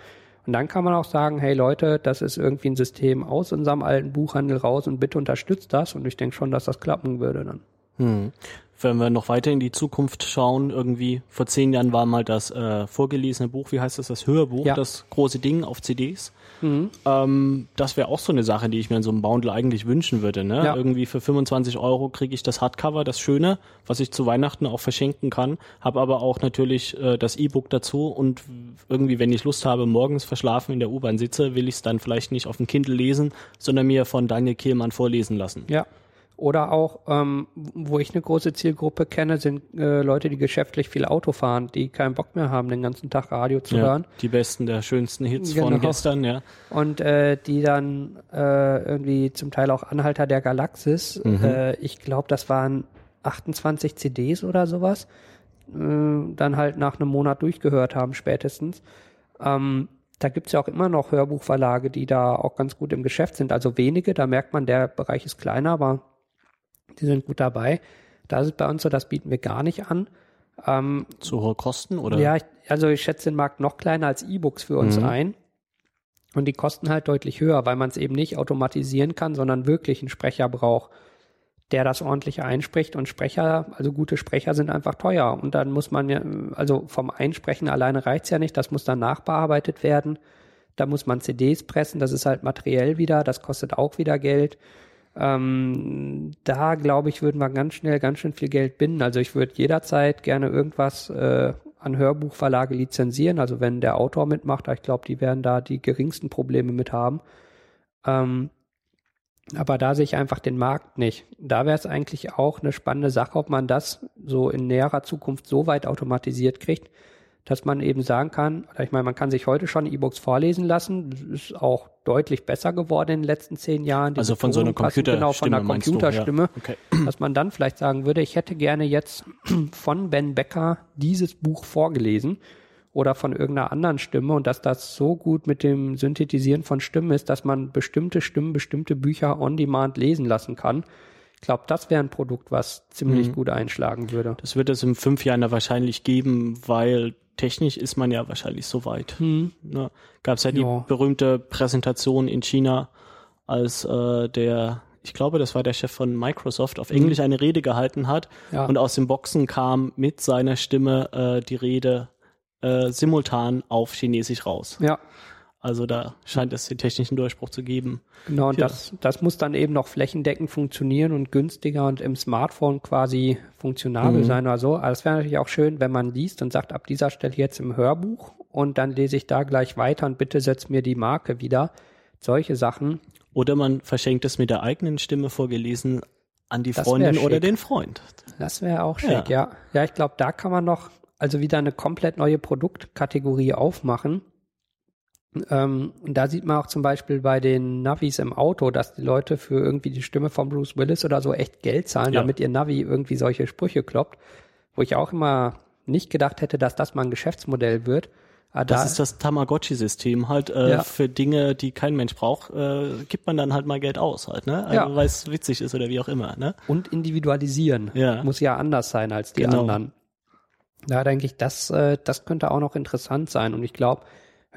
[SPEAKER 2] Und dann kann man auch sagen, hey Leute, das ist irgendwie ein System aus unserem alten Buchhandel raus und bitte unterstützt das. Und ich denke schon, dass das klappen würde dann.
[SPEAKER 1] Hm wenn wir noch weiter in die Zukunft schauen, irgendwie vor zehn Jahren war mal das äh, vorgelesene Buch, wie heißt das, das Hörbuch, ja. das große Ding auf CDs. Mhm. Ähm, das wäre auch so eine Sache, die ich mir in so einem Bundle eigentlich wünschen würde. Ne? Ja. Irgendwie für 25 Euro kriege ich das Hardcover, das Schöne, was ich zu Weihnachten auch verschenken kann, habe aber auch natürlich äh, das E-Book dazu und irgendwie, wenn ich Lust habe, morgens verschlafen in der U-Bahn sitze, will ich es dann vielleicht nicht auf dem Kindle lesen, sondern mir von Daniel Kehlmann vorlesen lassen.
[SPEAKER 2] Ja. Oder auch, ähm, wo ich eine große Zielgruppe kenne, sind äh, Leute, die geschäftlich viel Auto fahren, die keinen Bock mehr haben, den ganzen Tag Radio zu
[SPEAKER 1] ja,
[SPEAKER 2] hören.
[SPEAKER 1] Die besten, der schönsten Hits genau. von gestern, ja.
[SPEAKER 2] Und äh, die dann äh, irgendwie zum Teil auch Anhalter der Galaxis, mhm. äh, ich glaube, das waren 28 CDs oder sowas, äh, dann halt nach einem Monat durchgehört haben spätestens. Ähm, da gibt's ja auch immer noch Hörbuchverlage, die da auch ganz gut im Geschäft sind. Also wenige, da merkt man, der Bereich ist kleiner, aber die sind gut dabei. Da ist es bei uns so, das bieten wir gar nicht an.
[SPEAKER 1] Ähm, Zu hohe Kosten oder?
[SPEAKER 2] Ja, ich, also ich schätze den Markt noch kleiner als E-Books für uns mhm. ein. Und die kosten halt deutlich höher, weil man es eben nicht automatisieren kann, sondern wirklich einen Sprecher braucht, der das ordentlich einspricht. Und Sprecher, also gute Sprecher sind einfach teuer. Und dann muss man ja, also vom Einsprechen alleine reicht's ja nicht, das muss dann nachbearbeitet werden. Da muss man CDs pressen, das ist halt materiell wieder, das kostet auch wieder Geld. Ähm, da glaube ich, würden wir ganz schnell ganz schön viel Geld binden. Also ich würde jederzeit gerne irgendwas äh, an Hörbuchverlage lizenzieren. Also wenn der Autor mitmacht, ich glaube, die werden da die geringsten Probleme mit haben. Ähm, aber da sehe ich einfach den Markt nicht. Da wäre es eigentlich auch eine spannende Sache, ob man das so in näherer Zukunft so weit automatisiert kriegt, dass man eben sagen kann, ich meine, man kann sich heute schon E-Books vorlesen lassen. Das ist auch deutlich besser geworden in den letzten zehn Jahren.
[SPEAKER 1] Die also von so einer Computerstimme.
[SPEAKER 2] Genau, von einer Computerstimme. Ja. Okay. Dass man dann vielleicht sagen würde, ich hätte gerne jetzt von Ben Becker dieses Buch vorgelesen oder von irgendeiner anderen Stimme und dass das so gut mit dem Synthetisieren von Stimmen ist, dass man bestimmte Stimmen, bestimmte Bücher on demand lesen lassen kann. Ich glaube, das wäre ein Produkt, was ziemlich mhm. gut einschlagen würde.
[SPEAKER 1] Das wird es in fünf Jahren da wahrscheinlich geben, weil technisch ist man ja wahrscheinlich so weit. Hm. Ne? Gab es ja die ja. berühmte Präsentation in China, als äh, der, ich glaube, das war der Chef von Microsoft, auf hm. Englisch eine Rede gehalten hat ja. und aus dem Boxen kam mit seiner Stimme äh, die Rede äh, simultan auf Chinesisch raus.
[SPEAKER 2] Ja.
[SPEAKER 1] Also da scheint es den technischen Durchbruch zu geben.
[SPEAKER 2] Genau, und das, das muss dann eben noch flächendeckend funktionieren und günstiger und im Smartphone quasi funktionabel mhm. sein oder so. Aber es wäre natürlich auch schön, wenn man liest und sagt, ab dieser Stelle jetzt im Hörbuch und dann lese ich da gleich weiter und bitte setz mir die Marke wieder. Solche Sachen.
[SPEAKER 1] Oder man verschenkt es mit der eigenen Stimme vorgelesen an die das Freundin oder den Freund.
[SPEAKER 2] Das wäre auch schick, ja. Ja, ja ich glaube, da kann man noch also wieder eine komplett neue Produktkategorie aufmachen ähm, da sieht man auch zum Beispiel bei den Navis im Auto, dass die Leute für irgendwie die Stimme von Bruce Willis oder so echt Geld zahlen, ja. damit ihr Navi irgendwie solche Sprüche kloppt. Wo ich auch immer nicht gedacht hätte, dass das mal ein Geschäftsmodell wird.
[SPEAKER 1] Aber das da, ist das Tamagotchi-System halt äh, ja. für Dinge, die kein Mensch braucht, äh, gibt man dann halt mal Geld aus halt, ne? Also, ja. weil es witzig ist oder wie auch immer, ne?
[SPEAKER 2] Und individualisieren
[SPEAKER 1] ja.
[SPEAKER 2] muss ja anders sein als die genau. anderen. Da denke ich, das, äh, das könnte auch noch interessant sein. Und ich glaube,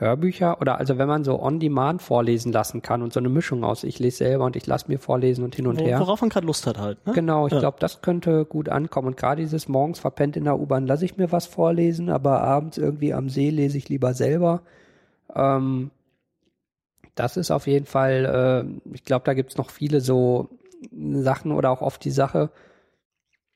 [SPEAKER 2] Hörbücher oder also wenn man so on demand vorlesen lassen kann und so eine Mischung aus, ich lese selber und ich lasse mir vorlesen und hin und her.
[SPEAKER 1] Worauf man gerade Lust hat halt.
[SPEAKER 2] Ne? Genau, ich ja. glaube, das könnte gut ankommen. Und gerade dieses morgens verpennt in der U-Bahn lasse ich mir was vorlesen, aber abends irgendwie am See lese ich lieber selber. Ähm, das ist auf jeden Fall, äh, ich glaube, da gibt's noch viele so Sachen oder auch oft die Sache,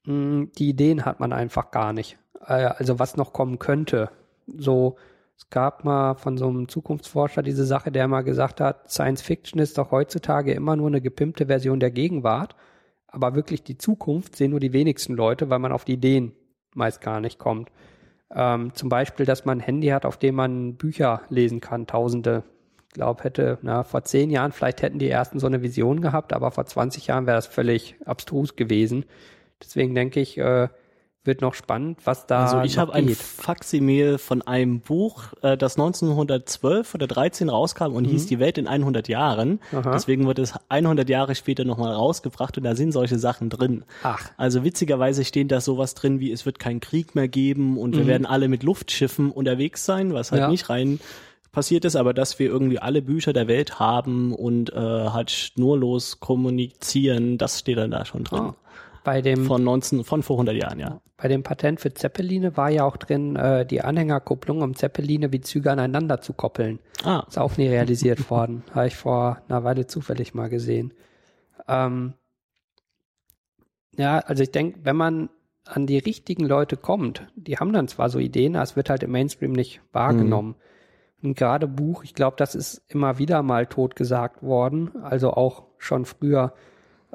[SPEAKER 2] mh, hm, die Ideen hat man einfach gar nicht. Äh, also was noch kommen könnte. So, es gab mal von so einem Zukunftsforscher diese Sache, der mal gesagt hat, Science Fiction ist doch heutzutage immer nur eine gepimpte Version der Gegenwart. Aber wirklich die Zukunft sehen nur die wenigsten Leute, weil man auf die Ideen meist gar nicht kommt. Ähm, zum Beispiel, dass man ein Handy hat, auf dem man Bücher lesen kann, tausende. Ich glaube, hätte, na, vor zehn Jahren vielleicht hätten die ersten so eine Vision gehabt, aber vor 20 Jahren wäre das völlig abstrus gewesen. Deswegen denke ich, äh, wird noch spannend, was da
[SPEAKER 1] Also ich habe ein Faximil von einem Buch, äh, das 1912 oder 13 rauskam und mhm. hieß Die Welt in 100 Jahren. Aha. Deswegen wird es 100 Jahre später nochmal rausgebracht und da sind solche Sachen drin. Ach. Also witzigerweise stehen da sowas drin wie es wird keinen Krieg mehr geben und mhm. wir werden alle mit Luftschiffen unterwegs sein, was halt ja. nicht rein passiert ist, aber dass wir irgendwie alle Bücher der Welt haben und äh, halt schnurlos kommunizieren, das steht dann da schon drin. Ah.
[SPEAKER 2] Bei dem,
[SPEAKER 1] von 19, von vor 100 Jahren, ja.
[SPEAKER 2] Bei dem Patent für Zeppeline war ja auch drin äh, die Anhängerkupplung, um Zeppeline wie Züge aneinander zu koppeln. Ah. Ist auch nie realisiert worden. Habe ich vor einer Weile zufällig mal gesehen. Ähm, ja, also ich denke, wenn man an die richtigen Leute kommt, die haben dann zwar so Ideen, aber es wird halt im Mainstream nicht wahrgenommen. Mhm. Und gerade Buch, ich glaube, das ist immer wieder mal totgesagt worden, also auch schon früher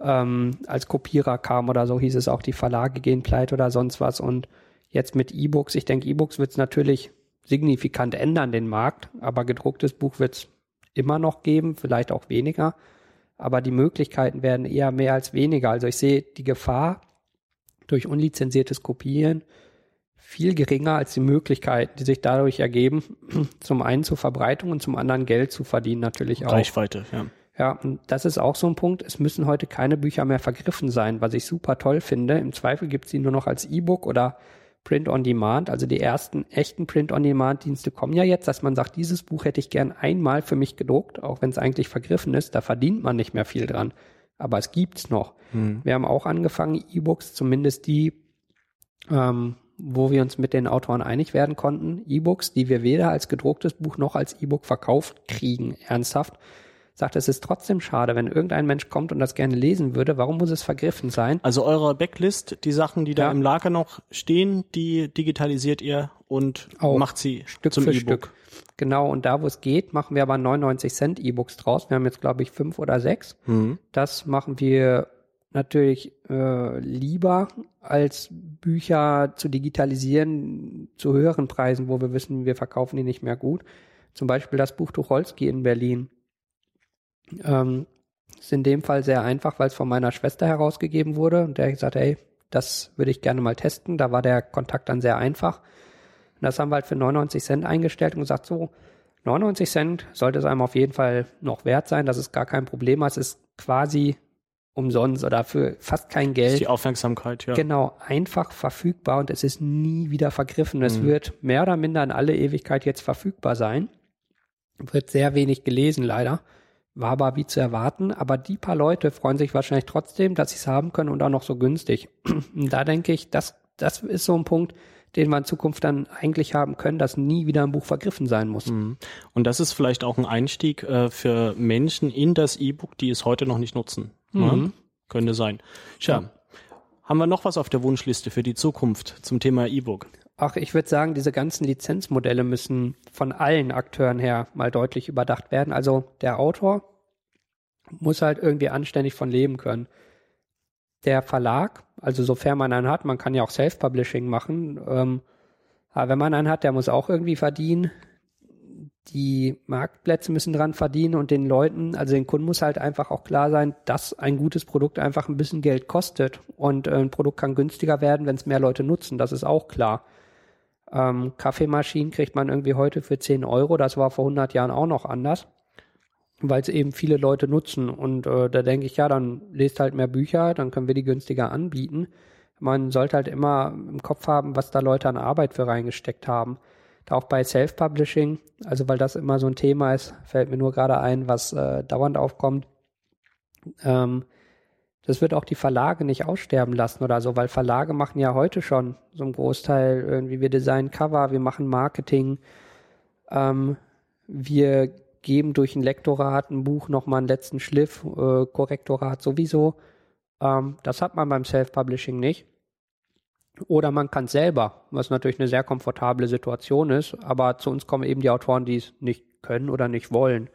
[SPEAKER 2] ähm, als Kopierer kam oder so, hieß es auch, die Verlage gehen pleite oder sonst was. Und jetzt mit E-Books, ich denke, E-Books wird es natürlich signifikant ändern, den Markt, aber gedrucktes Buch wird es immer noch geben, vielleicht auch weniger. Aber die Möglichkeiten werden eher mehr als weniger. Also ich sehe die Gefahr durch unlizenziertes Kopieren viel geringer als die Möglichkeiten, die sich dadurch ergeben, zum einen zur Verbreitung und zum anderen Geld zu verdienen natürlich auch.
[SPEAKER 1] Reichweite, ja.
[SPEAKER 2] Ja, und das ist auch so ein Punkt. Es müssen heute keine Bücher mehr vergriffen sein, was ich super toll finde. Im Zweifel gibt es die nur noch als E-Book oder Print on Demand. Also die ersten echten Print on Demand Dienste kommen ja jetzt, dass man sagt, dieses Buch hätte ich gern einmal für mich gedruckt, auch wenn es eigentlich vergriffen ist. Da verdient man nicht mehr viel dran. Aber es gibt's noch. Hm. Wir haben auch angefangen, E-Books, zumindest die, ähm, wo wir uns mit den Autoren einig werden konnten, E-Books, die wir weder als gedrucktes Buch noch als E-Book verkauft kriegen, ernsthaft sagt, es ist trotzdem schade, wenn irgendein Mensch kommt und das gerne lesen würde. Warum muss es vergriffen sein?
[SPEAKER 1] Also eure Backlist, die Sachen, die da ja. im Lager noch stehen, die digitalisiert ihr und Auch macht sie
[SPEAKER 2] Stück zum E-Book. Genau, und da, wo es geht, machen wir aber 99 Cent E-Books draus. Wir haben jetzt, glaube ich, fünf oder sechs. Mhm. Das machen wir natürlich äh, lieber, als Bücher zu digitalisieren zu höheren Preisen, wo wir wissen, wir verkaufen die nicht mehr gut. Zum Beispiel das Buch Tucholsky in Berlin. Ähm, ist in dem Fall sehr einfach, weil es von meiner Schwester herausgegeben wurde und der gesagt, hey, das würde ich gerne mal testen. Da war der Kontakt dann sehr einfach. Und das haben wir halt für 99 Cent eingestellt und gesagt, so, 99 Cent sollte es einem auf jeden Fall noch wert sein. Das ist gar kein Problem. Es ist quasi umsonst oder für fast kein Geld. Das ist
[SPEAKER 1] die Aufmerksamkeit, ja.
[SPEAKER 2] Genau, einfach verfügbar und es ist nie wieder vergriffen. Es mhm. wird mehr oder minder in alle Ewigkeit jetzt verfügbar sein. Wird sehr wenig gelesen, leider. War aber wie zu erwarten, aber die paar Leute freuen sich wahrscheinlich trotzdem, dass sie es haben können und auch noch so günstig. Und da denke ich, das, das ist so ein Punkt, den wir in Zukunft dann eigentlich haben können, dass nie wieder ein Buch vergriffen sein muss. Mhm.
[SPEAKER 1] Und das ist vielleicht auch ein Einstieg äh, für Menschen in das E-Book, die es heute noch nicht nutzen. Mhm. Ja? Könnte sein. Tja, ja. haben wir noch was auf der Wunschliste für die Zukunft zum Thema E-Book?
[SPEAKER 2] Ach, ich würde sagen, diese ganzen Lizenzmodelle müssen von allen Akteuren her mal deutlich überdacht werden. Also der Autor muss halt irgendwie anständig von leben können. Der Verlag, also sofern man einen hat, man kann ja auch Self-Publishing machen, ähm, aber wenn man einen hat, der muss auch irgendwie verdienen. Die Marktplätze müssen dran verdienen und den Leuten, also den Kunden muss halt einfach auch klar sein, dass ein gutes Produkt einfach ein bisschen Geld kostet und äh, ein Produkt kann günstiger werden, wenn es mehr Leute nutzen. Das ist auch klar. Ähm, Kaffeemaschinen kriegt man irgendwie heute für 10 Euro. Das war vor 100 Jahren auch noch anders, weil es eben viele Leute nutzen. Und äh, da denke ich, ja, dann lest halt mehr Bücher, dann können wir die günstiger anbieten. Man sollte halt immer im Kopf haben, was da Leute an Arbeit für reingesteckt haben. Da auch bei Self-Publishing, also weil das immer so ein Thema ist, fällt mir nur gerade ein, was äh, dauernd aufkommt. Ähm, das wird auch die Verlage nicht aussterben lassen oder so, weil Verlage machen ja heute schon so einen Großteil irgendwie, wir designen Cover, wir machen Marketing, ähm, wir geben durch ein Lektorat ein Buch nochmal einen letzten Schliff, äh, Korrektorat sowieso. Ähm, das hat man beim Self-Publishing nicht. Oder man kann selber, was natürlich eine sehr komfortable Situation ist, aber zu uns kommen eben die Autoren, die es nicht können oder nicht wollen.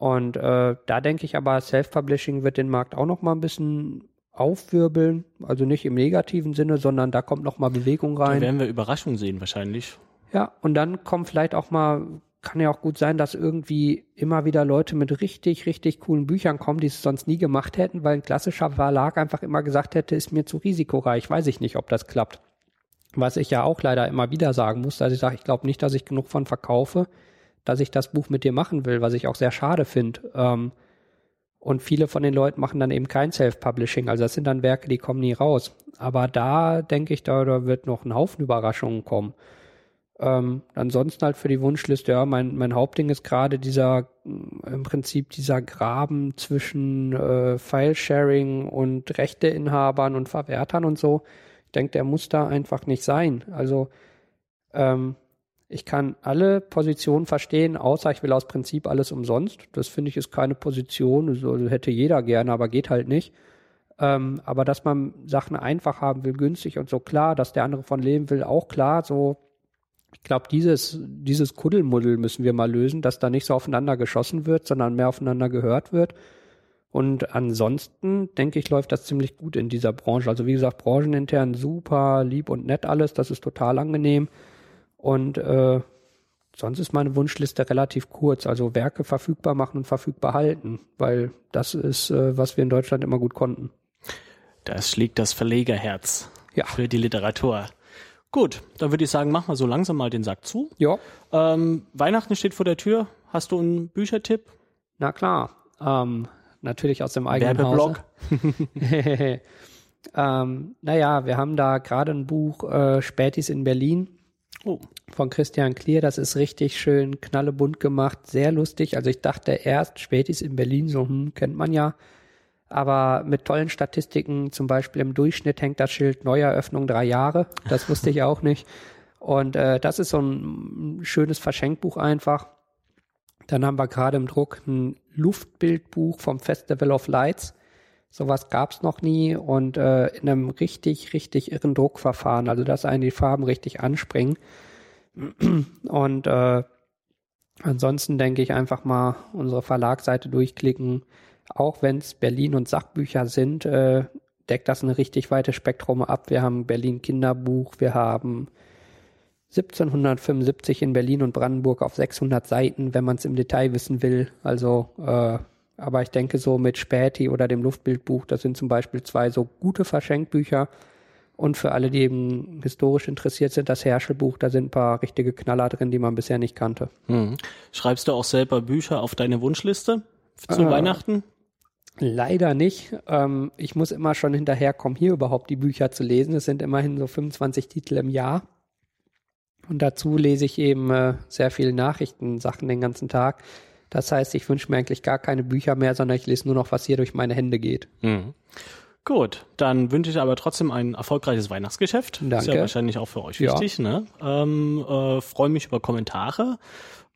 [SPEAKER 2] Und äh, da denke ich aber, Self-Publishing wird den Markt auch noch mal ein bisschen aufwirbeln, also nicht im negativen Sinne, sondern da kommt noch mal Bewegung
[SPEAKER 1] Da
[SPEAKER 2] rein.
[SPEAKER 1] werden wir Überraschung sehen wahrscheinlich.
[SPEAKER 2] Ja, und dann kommt vielleicht auch mal, kann ja auch gut sein, dass irgendwie immer wieder Leute mit richtig, richtig coolen Büchern kommen, die es sonst nie gemacht hätten, weil ein klassischer Verlag einfach immer gesagt hätte, ist mir zu risikoreich. Weiß ich nicht, ob das klappt. Was ich ja auch leider immer wieder sagen muss, dass ich sage, ich glaube nicht, dass ich genug von verkaufe, dass ich das Buch mit dir machen will, was ich auch sehr schade finde. Ähm, und viele von den Leuten machen dann eben kein Self-Publishing. Also das sind dann Werke, die kommen nie raus. Aber da denke ich, da, wird noch ein Haufen Überraschungen kommen. Ähm, ansonsten halt für die Wunschliste, ja, mein, mein Hauptding ist gerade dieser, mm, im Prinzip dieser Graben zwischen äh, File-Sharing und Rechteinhabern und Verwertern und so. Ich denke, der muss da einfach nicht sein. Also ähm, ich kann alle Positionen verstehen, außer ich will aus Prinzip alles umsonst. Das finde ich ist keine Position, so hätte jeder gerne, aber geht halt nicht. Ähm, aber dass man Sachen einfach haben will, günstig und so klar, dass der andere von leben will, auch klar. So, ich glaube, dieses, dieses Kuddelmuddel müssen wir mal lösen, dass da nicht so aufeinander geschossen wird, sondern mehr aufeinander gehört wird. Und ansonsten, denke ich, läuft das ziemlich gut in dieser Branche. Also wie gesagt, branchenintern super lieb und nett alles, das ist total angenehm. Und äh, sonst ist meine Wunschliste relativ kurz. Also Werke verfügbar machen und verfügbar halten, weil das ist, äh, was wir in Deutschland immer gut konnten.
[SPEAKER 1] Das schlägt das Verlegerherz
[SPEAKER 2] Ja.
[SPEAKER 1] für die Literatur. Gut, dann würde ich sagen, machen wir so langsam mal den Sack zu.
[SPEAKER 2] Ja,
[SPEAKER 1] Ähm, Weihnachten steht vor der Tür. Hast du einen Büchertipp?
[SPEAKER 2] na klar. Ähm, natürlich aus dem eigenen
[SPEAKER 1] Werbeblock?
[SPEAKER 2] Hause. ähm, naja, wir haben da gerade ein Buch äh, Spätis in Berlin
[SPEAKER 1] Oh,
[SPEAKER 2] von Christian Klier. Das ist richtig schön knallebunt gemacht, sehr lustig. Also ich dachte erst, Spätis in Berlin, so hm, kennt man ja. Aber mit tollen Statistiken, zum Beispiel im Durchschnitt hängt das Schild Neueröffnung drei Jahre. Das wusste ich auch nicht. Und äh, das ist so ein schönes Verschenkbuch einfach. Dann haben wir gerade im Druck ein Luftbildbuch vom Festival of Lights. Sowas gab's noch nie und äh, in einem richtig, richtig irren Druckverfahren, also dass einen die Farben richtig anspringen. Und äh, ansonsten denke ich einfach mal unsere Verlagsseite durchklicken. Auch wenn es Berlin und Sachbücher sind, äh, deckt das ein richtig weites Spektrum ab. Wir haben Berlin Kinderbuch, wir haben 1775 in Berlin und Brandenburg auf 600 Seiten, wenn man es im Detail wissen will. Also, äh, aber ich denke so mit Späti oder dem Luftbildbuch, das sind zum Beispiel zwei so gute Verschenkbücher. Und für alle, die eben historisch interessiert sind, das Herschelbuch, da sind ein paar richtige Knaller drin, die man bisher nicht kannte.
[SPEAKER 1] hm. Schreibst du auch selber Bücher auf deine Wunschliste zu
[SPEAKER 2] Äh,
[SPEAKER 1] Weihnachten?
[SPEAKER 2] Leider nicht. Ähm, ich muss immer schon hinterherkommen, hier überhaupt die Bücher zu lesen. Es sind immerhin so 25 Titel im Jahr. Und dazu lese ich eben äh, sehr viele Nachrichtensachen den ganzen Tag. Das heißt, ich wünsche mir eigentlich gar keine Bücher mehr, sondern ich lese nur noch, was hier durch meine Hände geht.
[SPEAKER 1] Hm. Gut, dann wünsche ich aber trotzdem ein erfolgreiches Weihnachtsgeschäft. Ist ja
[SPEAKER 2] Danke.
[SPEAKER 1] wahrscheinlich auch für euch
[SPEAKER 2] Ja.
[SPEAKER 1] wichtig. Ne? Ähm, äh, Freue mich über Kommentare,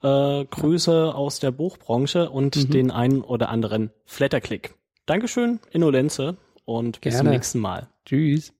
[SPEAKER 1] äh, Grüße aus der Buchbranche und
[SPEAKER 2] Mhm.
[SPEAKER 1] den einen oder anderen Flatterklick. Dankeschön, Innolenze und bis zum nächsten Mal.
[SPEAKER 2] Tschüss.